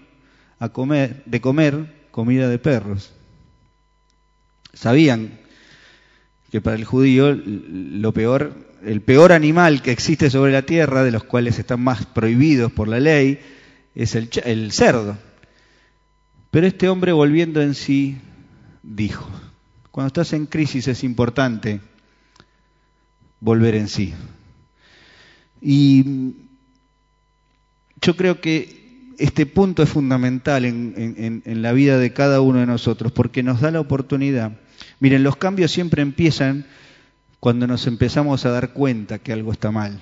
a comer, de comer comida de perros sabían que para el judío lo peor, el peor animal que existe sobre la tierra, de los cuales están más prohibidos por la ley, es el, el cerdo. Pero este hombre volviendo en sí dijo, cuando estás en crisis es importante volver en sí. Y yo creo que este punto es fundamental en, en, la vida de cada uno de nosotros, porque nos da la oportunidad Miren, los cambios siempre empiezan cuando nos empezamos a dar cuenta que algo está mal.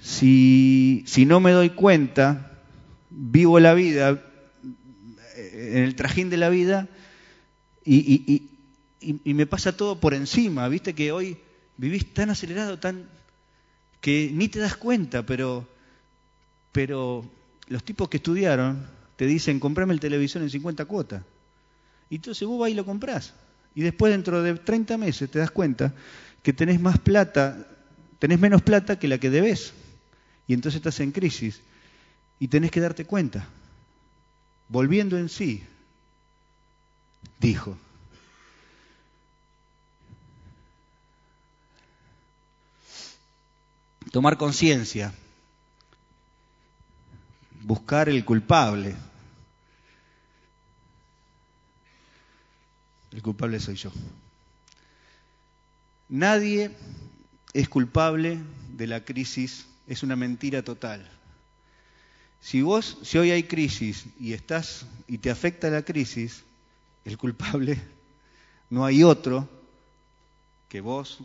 Si, no me doy cuenta, vivo la vida, en el trajín de la vida, y, y, me pasa todo por encima. Viste que hoy vivís tan acelerado, tan que ni te das cuenta, pero, pero los tipos que estudiaron te dicen, comprame el televisor en 50 cuotas. Y entonces vos vas y lo comprás. Y después dentro de 30 meses te das cuenta que tenés más plata, tenés menos plata que la que debes. Y entonces estás en crisis. Y tenés que darte cuenta. Volviendo en sí, dijo. Tomar conciencia. Buscar el culpable. El culpable soy yo. Nadie es culpable de la crisis, es una mentira total. Si vos, si hoy hay crisis y estás y te afecta la crisis, el culpable no hay otro que vos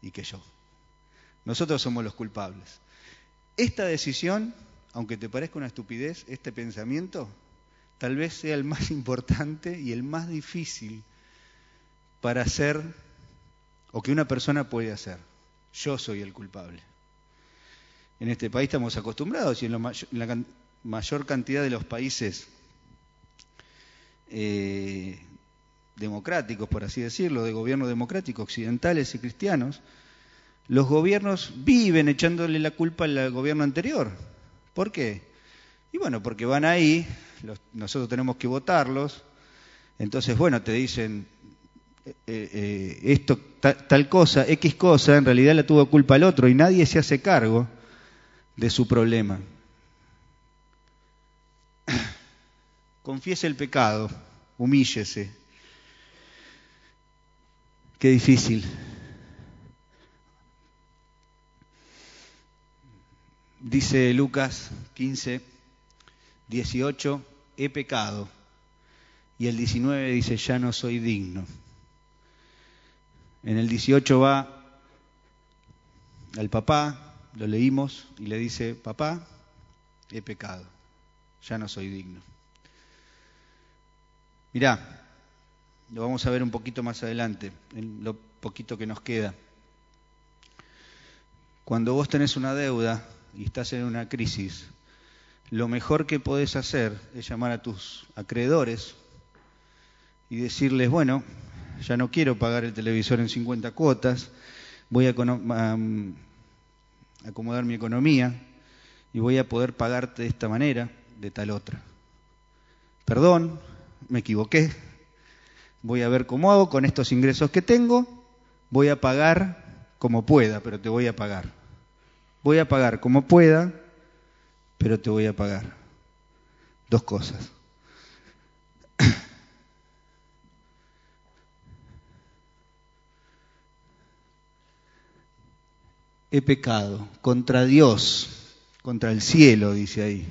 y que yo. Nosotros somos los culpables. Esta decisión, aunque te parezca una estupidez, este pensamiento, tal vez sea el más importante y el más difícil para hacer o que una persona puede hacer. Yo soy el culpable. En este país estamos acostumbrados y en, la mayor cantidad de los países eh, democráticos, por así decirlo, de gobierno democrático, occidentales y cristianos, los gobiernos viven echándole la culpa al gobierno anterior. ¿Por qué? Y bueno, porque van ahí, nosotros tenemos que votarlos, entonces, bueno, te dicen, eh, eh, esto, tal, cosa, X cosa, en realidad la tuvo culpa el otro y nadie se hace cargo de su problema. Confiese el pecado, humíllese. Qué difícil. Dice Lucas 15, 18, he pecado. Y el 19 dice, ya no soy digno. En el 18 va al papá lo leímos y le dice, papá, he pecado, ya no soy digno. Mirá, lo vamos a ver un poquito más adelante, en lo poquito que nos queda. Cuando vos tenés una deuda y estás en una crisis, lo mejor que podés hacer es llamar a tus acreedores y decirles, bueno, ya no quiero pagar el televisor en 50 cuotas, voy a acomodar mi economía y voy a poder pagarte de esta manera, de tal otra. Perdón, me equivoqué, voy a ver cómo hago con estos ingresos que tengo, voy a pagar como pueda, pero te voy a pagar. Voy a pagar como pueda, pero te voy a pagar. Dos cosas. He pecado contra Dios, contra el cielo, dice ahí.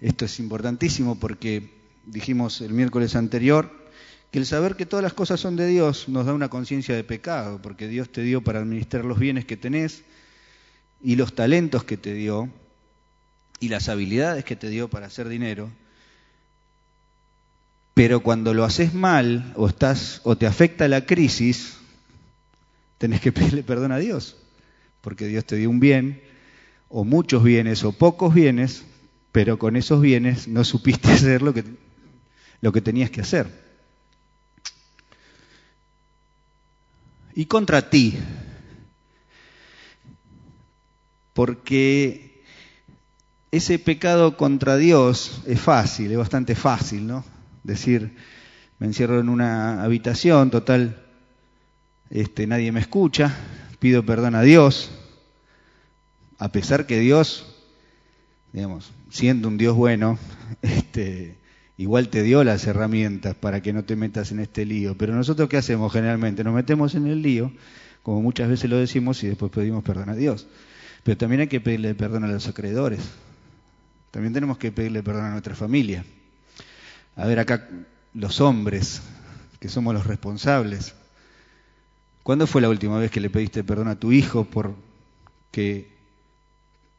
Esto es importantísimo porque dijimos el miércoles anterior que el saber que todas las cosas son de Dios nos da una conciencia de pecado, porque Dios te dio para administrar los bienes que tenés y los talentos que te dio y las habilidades que te dio para hacer dinero. Pero cuando lo haces mal o estás o te afecta la crisis, tenés que pedirle perdón a Dios, porque Dios te dio un bien o muchos bienes o pocos bienes, pero con esos bienes no supiste hacer lo que lo que tenías que hacer. Y contra ti, porque ese pecado contra Dios es fácil, es bastante fácil, ¿no? Decir, me encierro en una habitación, total, este, nadie me escucha, pido perdón a Dios, a pesar que Dios, digamos, siendo un Dios bueno, este, igual te dio las herramientas para que no te metas en este lío. Pero nosotros qué hacemos generalmente? Nos metemos en el lío, como muchas veces lo decimos, y después pedimos perdón a Dios. Pero también hay que pedirle perdón a los acreedores. También tenemos que pedirle perdón a nuestra familia. A ver acá, los hombres, que somos los responsables. ¿Cuándo fue la última vez que le pediste perdón a tu hijo por que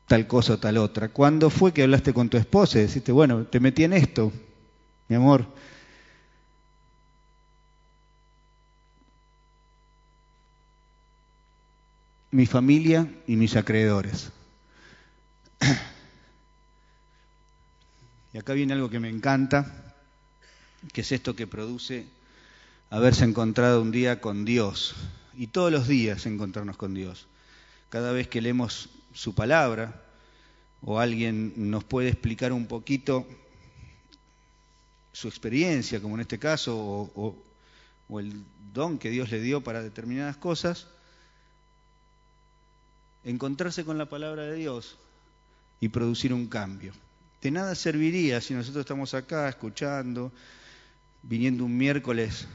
tal cosa o tal otra? ¿Cuándo fue que hablaste con tu esposa y deciste, bueno, te metí en esto, mi amor. Mi familia y mis acreedores. Y acá viene algo que me encanta, que es esto que produce haberse encontrado un día con Dios. Y todos los días encontrarnos con Dios. Cada vez que leemos su palabra o alguien nos puede explicar un poquito su experiencia, como en este caso, o, el don que Dios le dio para determinadas cosas, encontrarse con la palabra de Dios y producir un cambio. De nada serviría si nosotros estamos acá escuchando, viniendo un miércoles,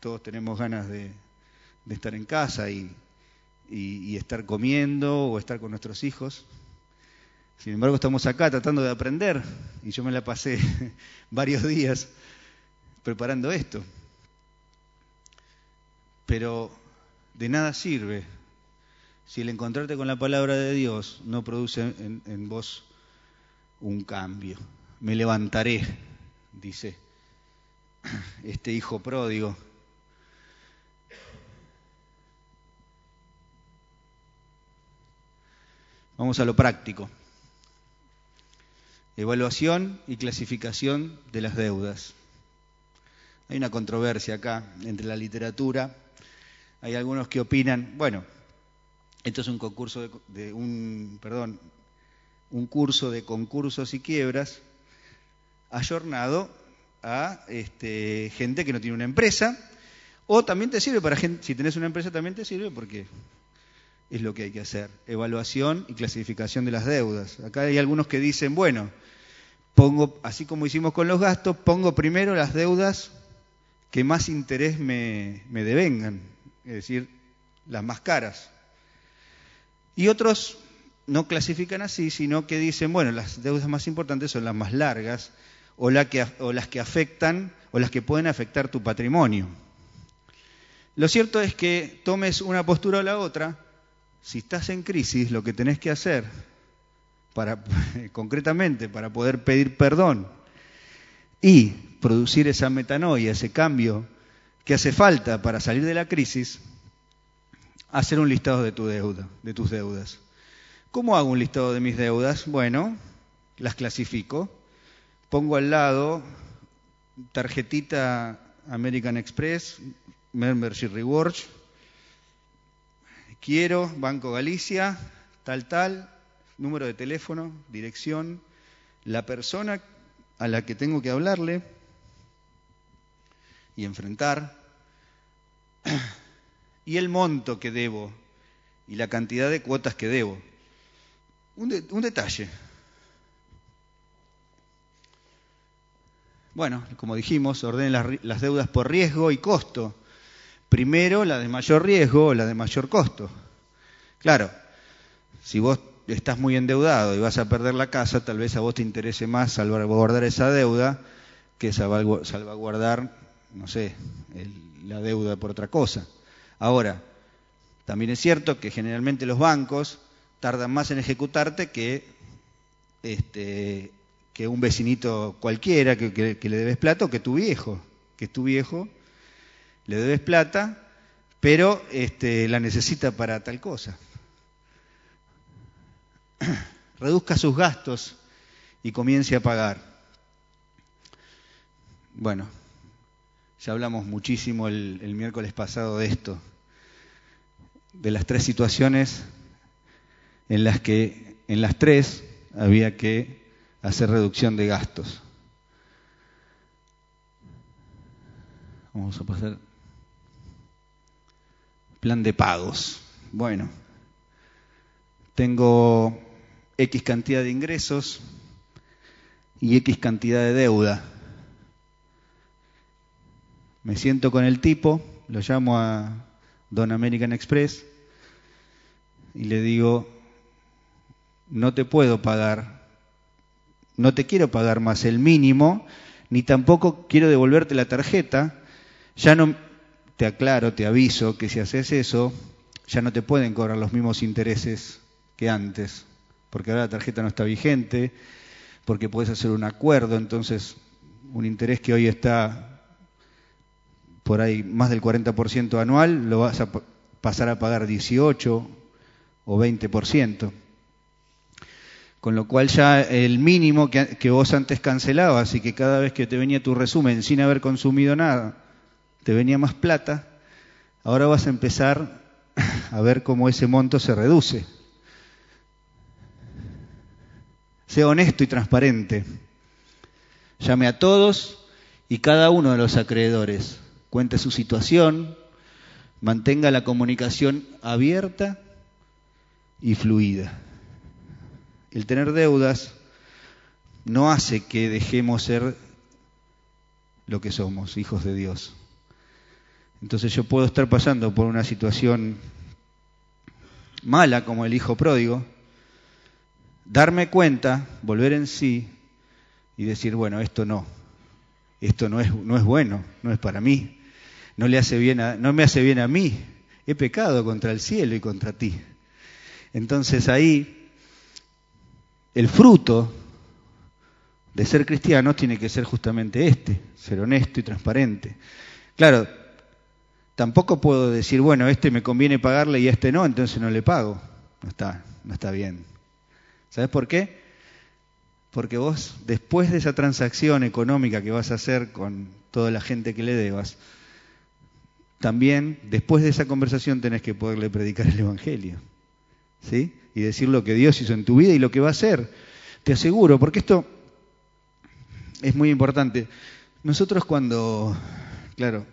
todos tenemos ganas de, estar en casa y, y, estar comiendo o estar con nuestros hijos, sin embargo, estamos acá tratando de aprender y yo me la pasé varios días preparando esto. Pero de nada sirve si el encontrarte con la palabra de Dios no produce en, en vos un cambio. Me levantaré, dice este hijo pródigo. Vamos a lo práctico. Evaluación y clasificación de las deudas. Hay una controversia acá entre la literatura. Hay algunos que opinan, bueno, esto es un concurso de, un, perdón, un curso de concursos y quiebras ayornado a este, gente que no tiene una empresa, o también te sirve para gente, si tenés una empresa también te sirve porque es lo que hay que hacer, evaluación y clasificación de las deudas. Acá hay algunos que dicen, bueno, pongo, así como hicimos con los gastos, pongo primero las deudas que más interés me, me devengan, es decir, las más caras. Y otros no clasifican así, sino que dicen, bueno, las deudas más importantes son las más largas o, o las que afectan o las que pueden afectar tu patrimonio. Lo cierto es que tomes una postura o la otra, si estás en crisis, lo que tenés que hacer, para, concretamente, para poder pedir perdón y producir esa metanoia, ese cambio que hace falta para salir de la crisis, hacer un listado de tu deuda, de tus deudas. ¿Cómo hago un listado de mis deudas? Bueno, las clasifico. Pongo al lado tarjetita American Express, Membership Rewards, quiero, Banco Galicia, tal, tal, número de teléfono, dirección, la persona a la que tengo que hablarle y enfrentar, y el monto que debo y la cantidad de cuotas que debo. Un, detalle. Bueno, como dijimos, ordenen las, las deudas por riesgo y costo. Primero la de mayor riesgo o la de mayor costo. Claro, si vos estás muy endeudado y vas a perder la casa, tal vez a vos te interese más salvaguardar esa deuda que salvaguardar, no sé, la deuda por otra cosa. Ahora, también es cierto que generalmente los bancos tardan más en ejecutarte que, este, que un vecinito cualquiera que, que le debes plata o que tu viejo, que tu viejo le debes plata, pero este, la necesita para tal cosa. Reduzca sus gastos y comience a pagar. Bueno, ya hablamos muchísimo el, el miércoles pasado de esto, de las tres situaciones en las que en las tres había que hacer reducción de gastos. Vamos a pasar plan de pagos. Bueno, tengo X cantidad de ingresos y X cantidad de deuda. Me siento con el tipo, lo llamo a Don American Express y le digo, no te puedo pagar, no te quiero pagar más el mínimo, ni tampoco quiero devolverte la tarjeta, ya no, te aclaro, te aviso que si haces eso, ya no te pueden cobrar los mismos intereses que antes, porque ahora la tarjeta no está vigente, porque puedes hacer un acuerdo, entonces un interés que hoy está por ahí más del 40% anual, lo vas a pasar a pagar 18 o 20%. Con lo cual ya el mínimo que, que vos antes cancelabas y que cada vez que te venía tu resumen sin haber consumido nada, te venía más plata, ahora vas a empezar a ver cómo ese monto se reduce. Sea honesto y transparente. Llame a todos y cada uno de los acreedores. Cuente su situación, mantenga la comunicación abierta y fluida. El tener deudas no hace que dejemos ser lo que somos, hijos de Dios. Entonces yo puedo estar pasando por una situación mala como el hijo pródigo, darme cuenta, volver en sí y decir, bueno, esto no, esto no es, no es bueno, no es para mí, no, le hace bien a, no me hace bien a mí, he pecado contra el cielo y contra ti. Entonces ahí el fruto de ser cristiano tiene que ser justamente este, ser honesto y transparente. Claro, Tampoco puedo decir, bueno, este me conviene pagarle y este no, entonces no le pago. No está, no está bien. ¿Sabes por qué? Porque vos, después de esa transacción económica que vas a hacer con toda la gente que le debas, también después de esa conversación tenés que poderle predicar el Evangelio. ¿Sí? Y decir lo que Dios hizo en tu vida y lo que va a hacer. Te aseguro, porque esto es muy importante. Nosotros cuando, claro,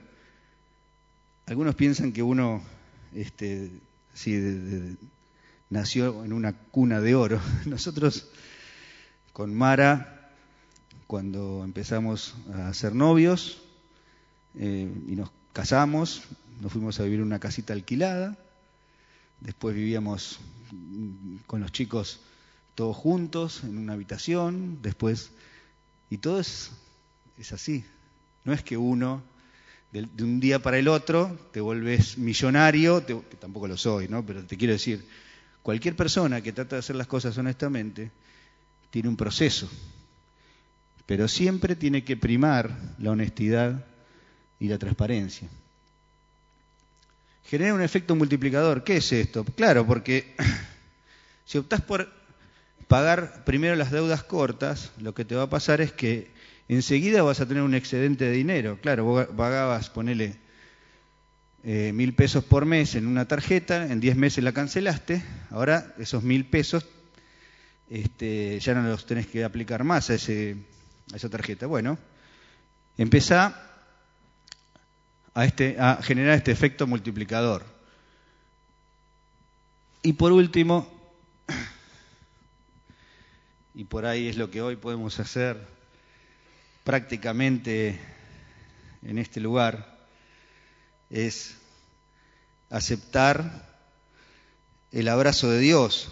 algunos piensan que uno este, nació en una cuna de oro. Nosotros con Mara, cuando empezamos a ser novios eh, y nos casamos, nos fuimos a vivir en una casita alquilada, después vivíamos con los chicos todos juntos en una habitación, después, y todo es así. No es que uno de, un día para el otro te vuelves millonario, que tampoco lo soy, ¿no? Pero te quiero decir, cualquier persona que trata de hacer las cosas honestamente tiene un proceso, pero siempre tiene que primar la honestidad y la transparencia. Genera un efecto multiplicador. ¿Qué es esto? Claro, porque si optás por pagar primero las deudas cortas, lo que te va a pasar es que enseguida vas a tener un excedente de dinero. Claro, vos pagabas, ponele eh, mil pesos por mes en una tarjeta, en diez meses la cancelaste, ahora esos mil pesos este, ya no los tenés que aplicar más a, ese, a esa tarjeta. Bueno, empezá a, este, a generar este efecto multiplicador. Y por último, y por ahí es lo que hoy podemos hacer prácticamente en este lugar, es aceptar el abrazo de Dios,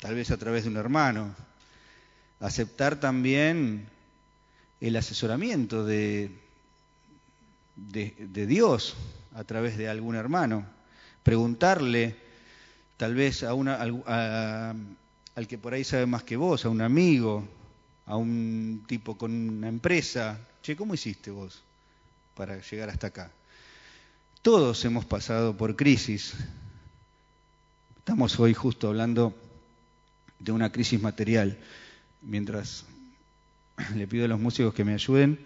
tal vez a través de un hermano, aceptar también el asesoramiento de, Dios a través de algún hermano, preguntarle tal vez a, una, al que por ahí sabe más que vos, a un amigo, a un tipo con una empresa. Che, ¿cómo hiciste vos para llegar hasta acá? Todos hemos pasado por crisis. Estamos hoy justo hablando de una crisis material. Mientras le pido a los músicos que me ayuden,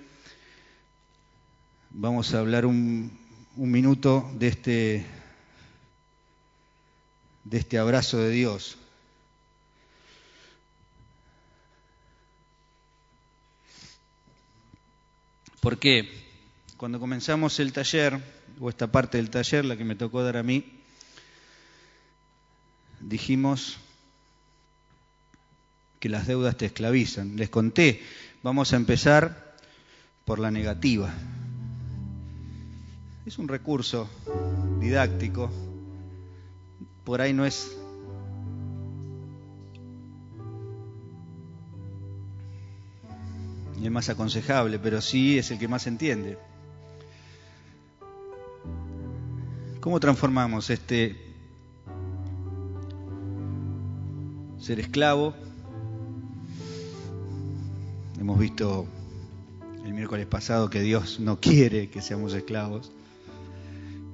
vamos a hablar un, un minuto de este, de este abrazo de Dios. Porque cuando comenzamos el taller, o esta parte del taller, la que me tocó dar a mí, dijimos que las deudas te esclavizan. Les conté, vamos a empezar por la negativa. Es un recurso didáctico, por ahí no es el más aconsejable, pero sí es el que más entiende. ¿Cómo transformamos este ser esclavo? Hemos visto el miércoles pasado que Dios no quiere que seamos esclavos,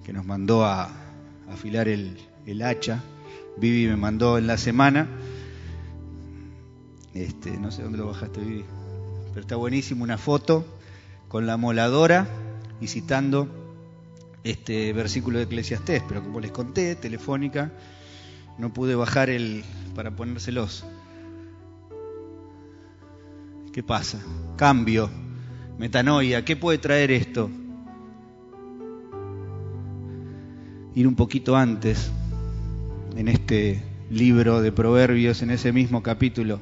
que nos mandó a afilar el, el hacha. Vivi me mandó en la semana, este, no sé dónde lo bajaste, Vivi pero está buenísimo una foto con la moladora y citando este versículo de Eclesiastés, pero como les conté, telefónica, no pude bajar el para ponérselos. ¿Qué pasa? Cambio, metanoia, ¿qué puede traer esto? Ir un poquito antes en este libro de Proverbios, en ese mismo capítulo,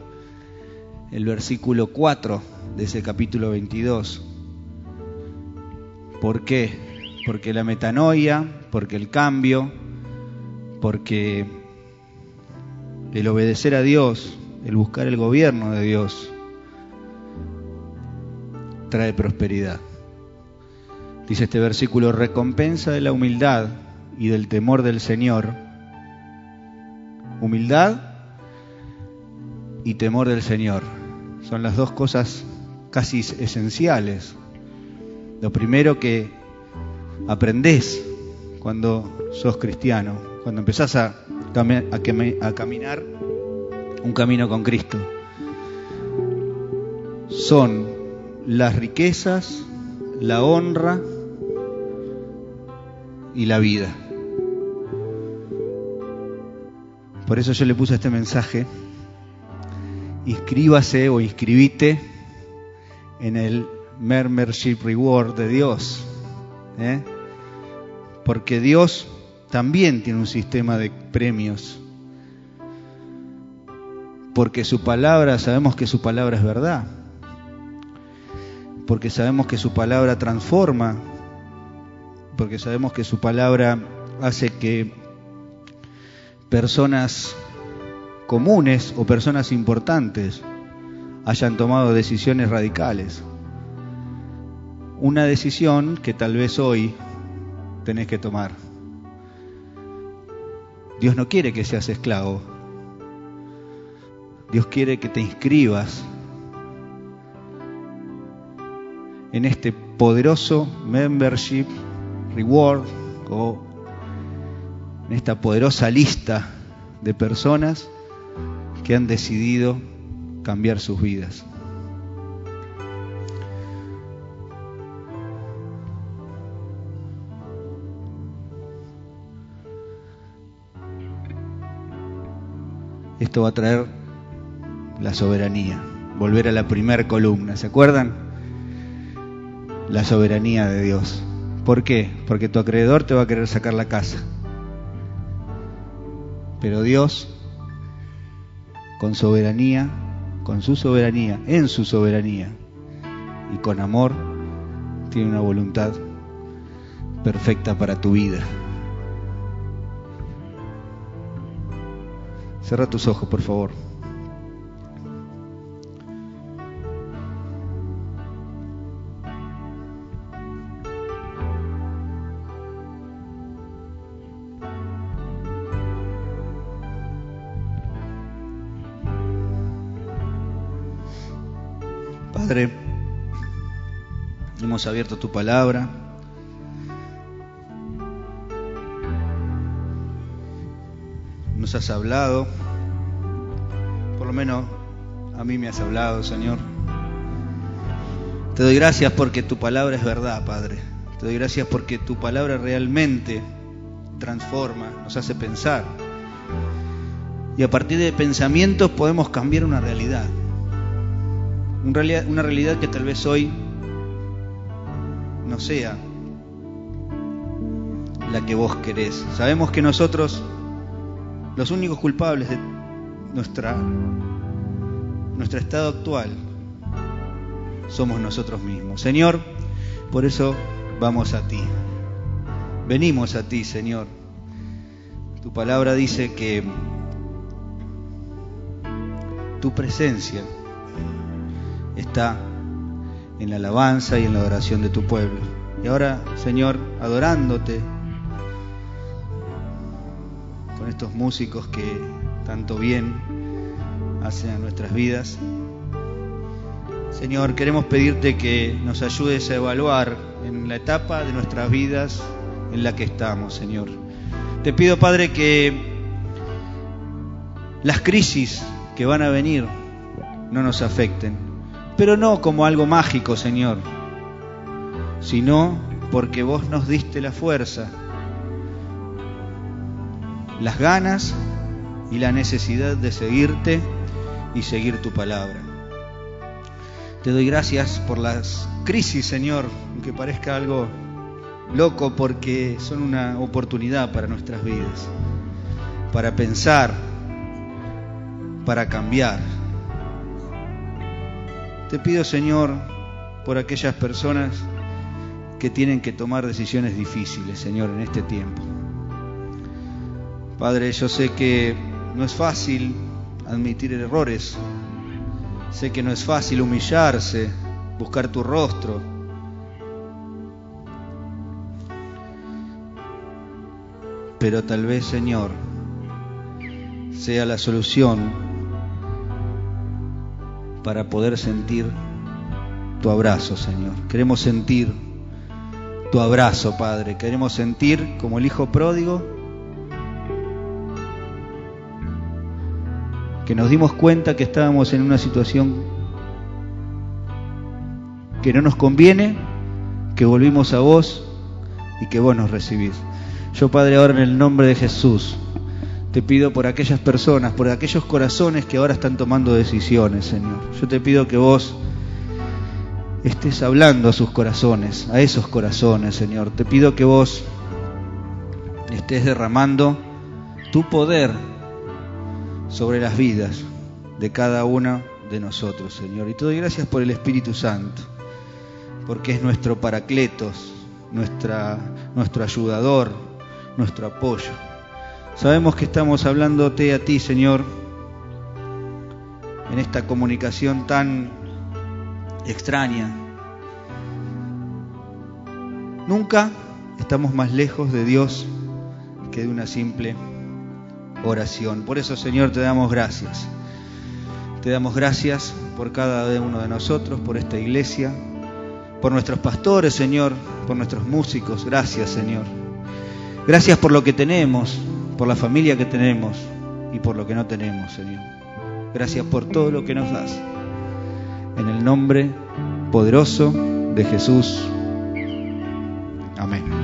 el versículo 4 de ese capítulo 22. ¿Por qué? Porque la metanoia, porque el cambio, porque el obedecer a Dios, el buscar el gobierno de Dios, trae prosperidad. Dice este versículo, recompensa de la humildad y del temor del Señor. Humildad y temor del Señor. Son las dos cosas casi esenciales. Lo primero que aprendés cuando sos cristiano, cuando empezás a, a, caminar un camino con Cristo, son las riquezas, la honra y la vida. Por eso yo le puse este mensaje inscríbase o inscribite en el Membership Reward de Dios. ¿eh? Porque Dios también tiene un sistema de premios. Porque su palabra, sabemos que su palabra es verdad. Porque sabemos que su palabra transforma. Porque sabemos que su palabra hace que personas comunes o personas importantes hayan tomado decisiones radicales. una decisión que tal vez hoy tenés que tomar. Dios no quiere que seas esclavo. Dios quiere que te inscribas en este poderoso membership reward o en esta poderosa lista de personas que han decidido cambiar sus vidas. Esto va a traer la soberanía, volver a la primera columna, ¿se acuerdan? La soberanía de Dios. ¿Por qué? Porque tu acreedor te va a querer sacar la casa. Pero Dios, con soberanía, con su soberanía, en su soberanía y con amor, tiene una voluntad perfecta para tu vida. Cierra tus ojos, por favor. Padre, hemos abierto tu palabra. Nos has hablado, por lo menos a mí me has hablado, Señor. Te doy gracias porque tu palabra es verdad, Padre. Te doy gracias porque tu palabra realmente transforma, nos hace pensar. Y a partir de pensamientos podemos cambiar una realidad una realidad que tal vez hoy no sea la que vos querés. Sabemos que nosotros, los únicos culpables de nuestra, nuestro estado actual, somos nosotros mismos. Señor, por eso vamos a ti. Venimos a ti, Señor. Tu palabra dice que tu presencia está en la alabanza y en la adoración de tu pueblo. Y ahora, Señor, adorándote con estos músicos que tanto bien hacen a nuestras vidas. Señor, queremos pedirte que nos ayudes a evaluar en la etapa de nuestras vidas en la que estamos, Señor. Te pido, Padre, que las crisis que van a venir no nos afecten pero no como algo mágico, Señor, sino porque vos nos diste la fuerza, las ganas y la necesidad de seguirte y seguir tu palabra. Te doy gracias por las crisis, Señor, aunque parezca algo loco, porque son una oportunidad para nuestras vidas, para pensar, para cambiar te pido, Señor, por aquellas personas que tienen que tomar decisiones difíciles, Señor, en este tiempo. Padre, yo sé que no es fácil admitir errores, sé que no es fácil humillarse, buscar tu rostro. Pero tal vez, Señor, sea la solución para poder sentir tu abrazo, Señor. Queremos sentir tu abrazo, Padre. Queremos sentir como el Hijo pródigo que nos dimos cuenta que estábamos en una situación que no nos conviene, que volvimos a vos y que vos nos recibís. Yo, Padre, ahora en el nombre de Jesús, te pido por aquellas personas, por aquellos corazones que ahora están tomando decisiones, Señor. Yo te pido que vos estés hablando a sus corazones, a esos corazones, Señor. Te pido que vos estés derramando tu poder sobre las vidas de cada uno de nosotros, Señor. Y te doy gracias por el Espíritu Santo, porque es nuestro paracletos, nuestra, nuestro ayudador, nuestro apoyo. Sabemos que estamos hablándote a ti, Señor, en esta comunicación tan extraña, Nunca estamos más lejos de Dios que de una simple oración. Por eso, Señor, te damos gracias. Te damos gracias por cada uno de nosotros, por esta iglesia, por nuestros pastores, Señor, por nuestros músicos. Gracias, Señor. Gracias por lo que tenemos, por la familia que tenemos y por lo que no tenemos, Señor. Gracias por todo lo que nos das. En el nombre poderoso de Jesús. Amén.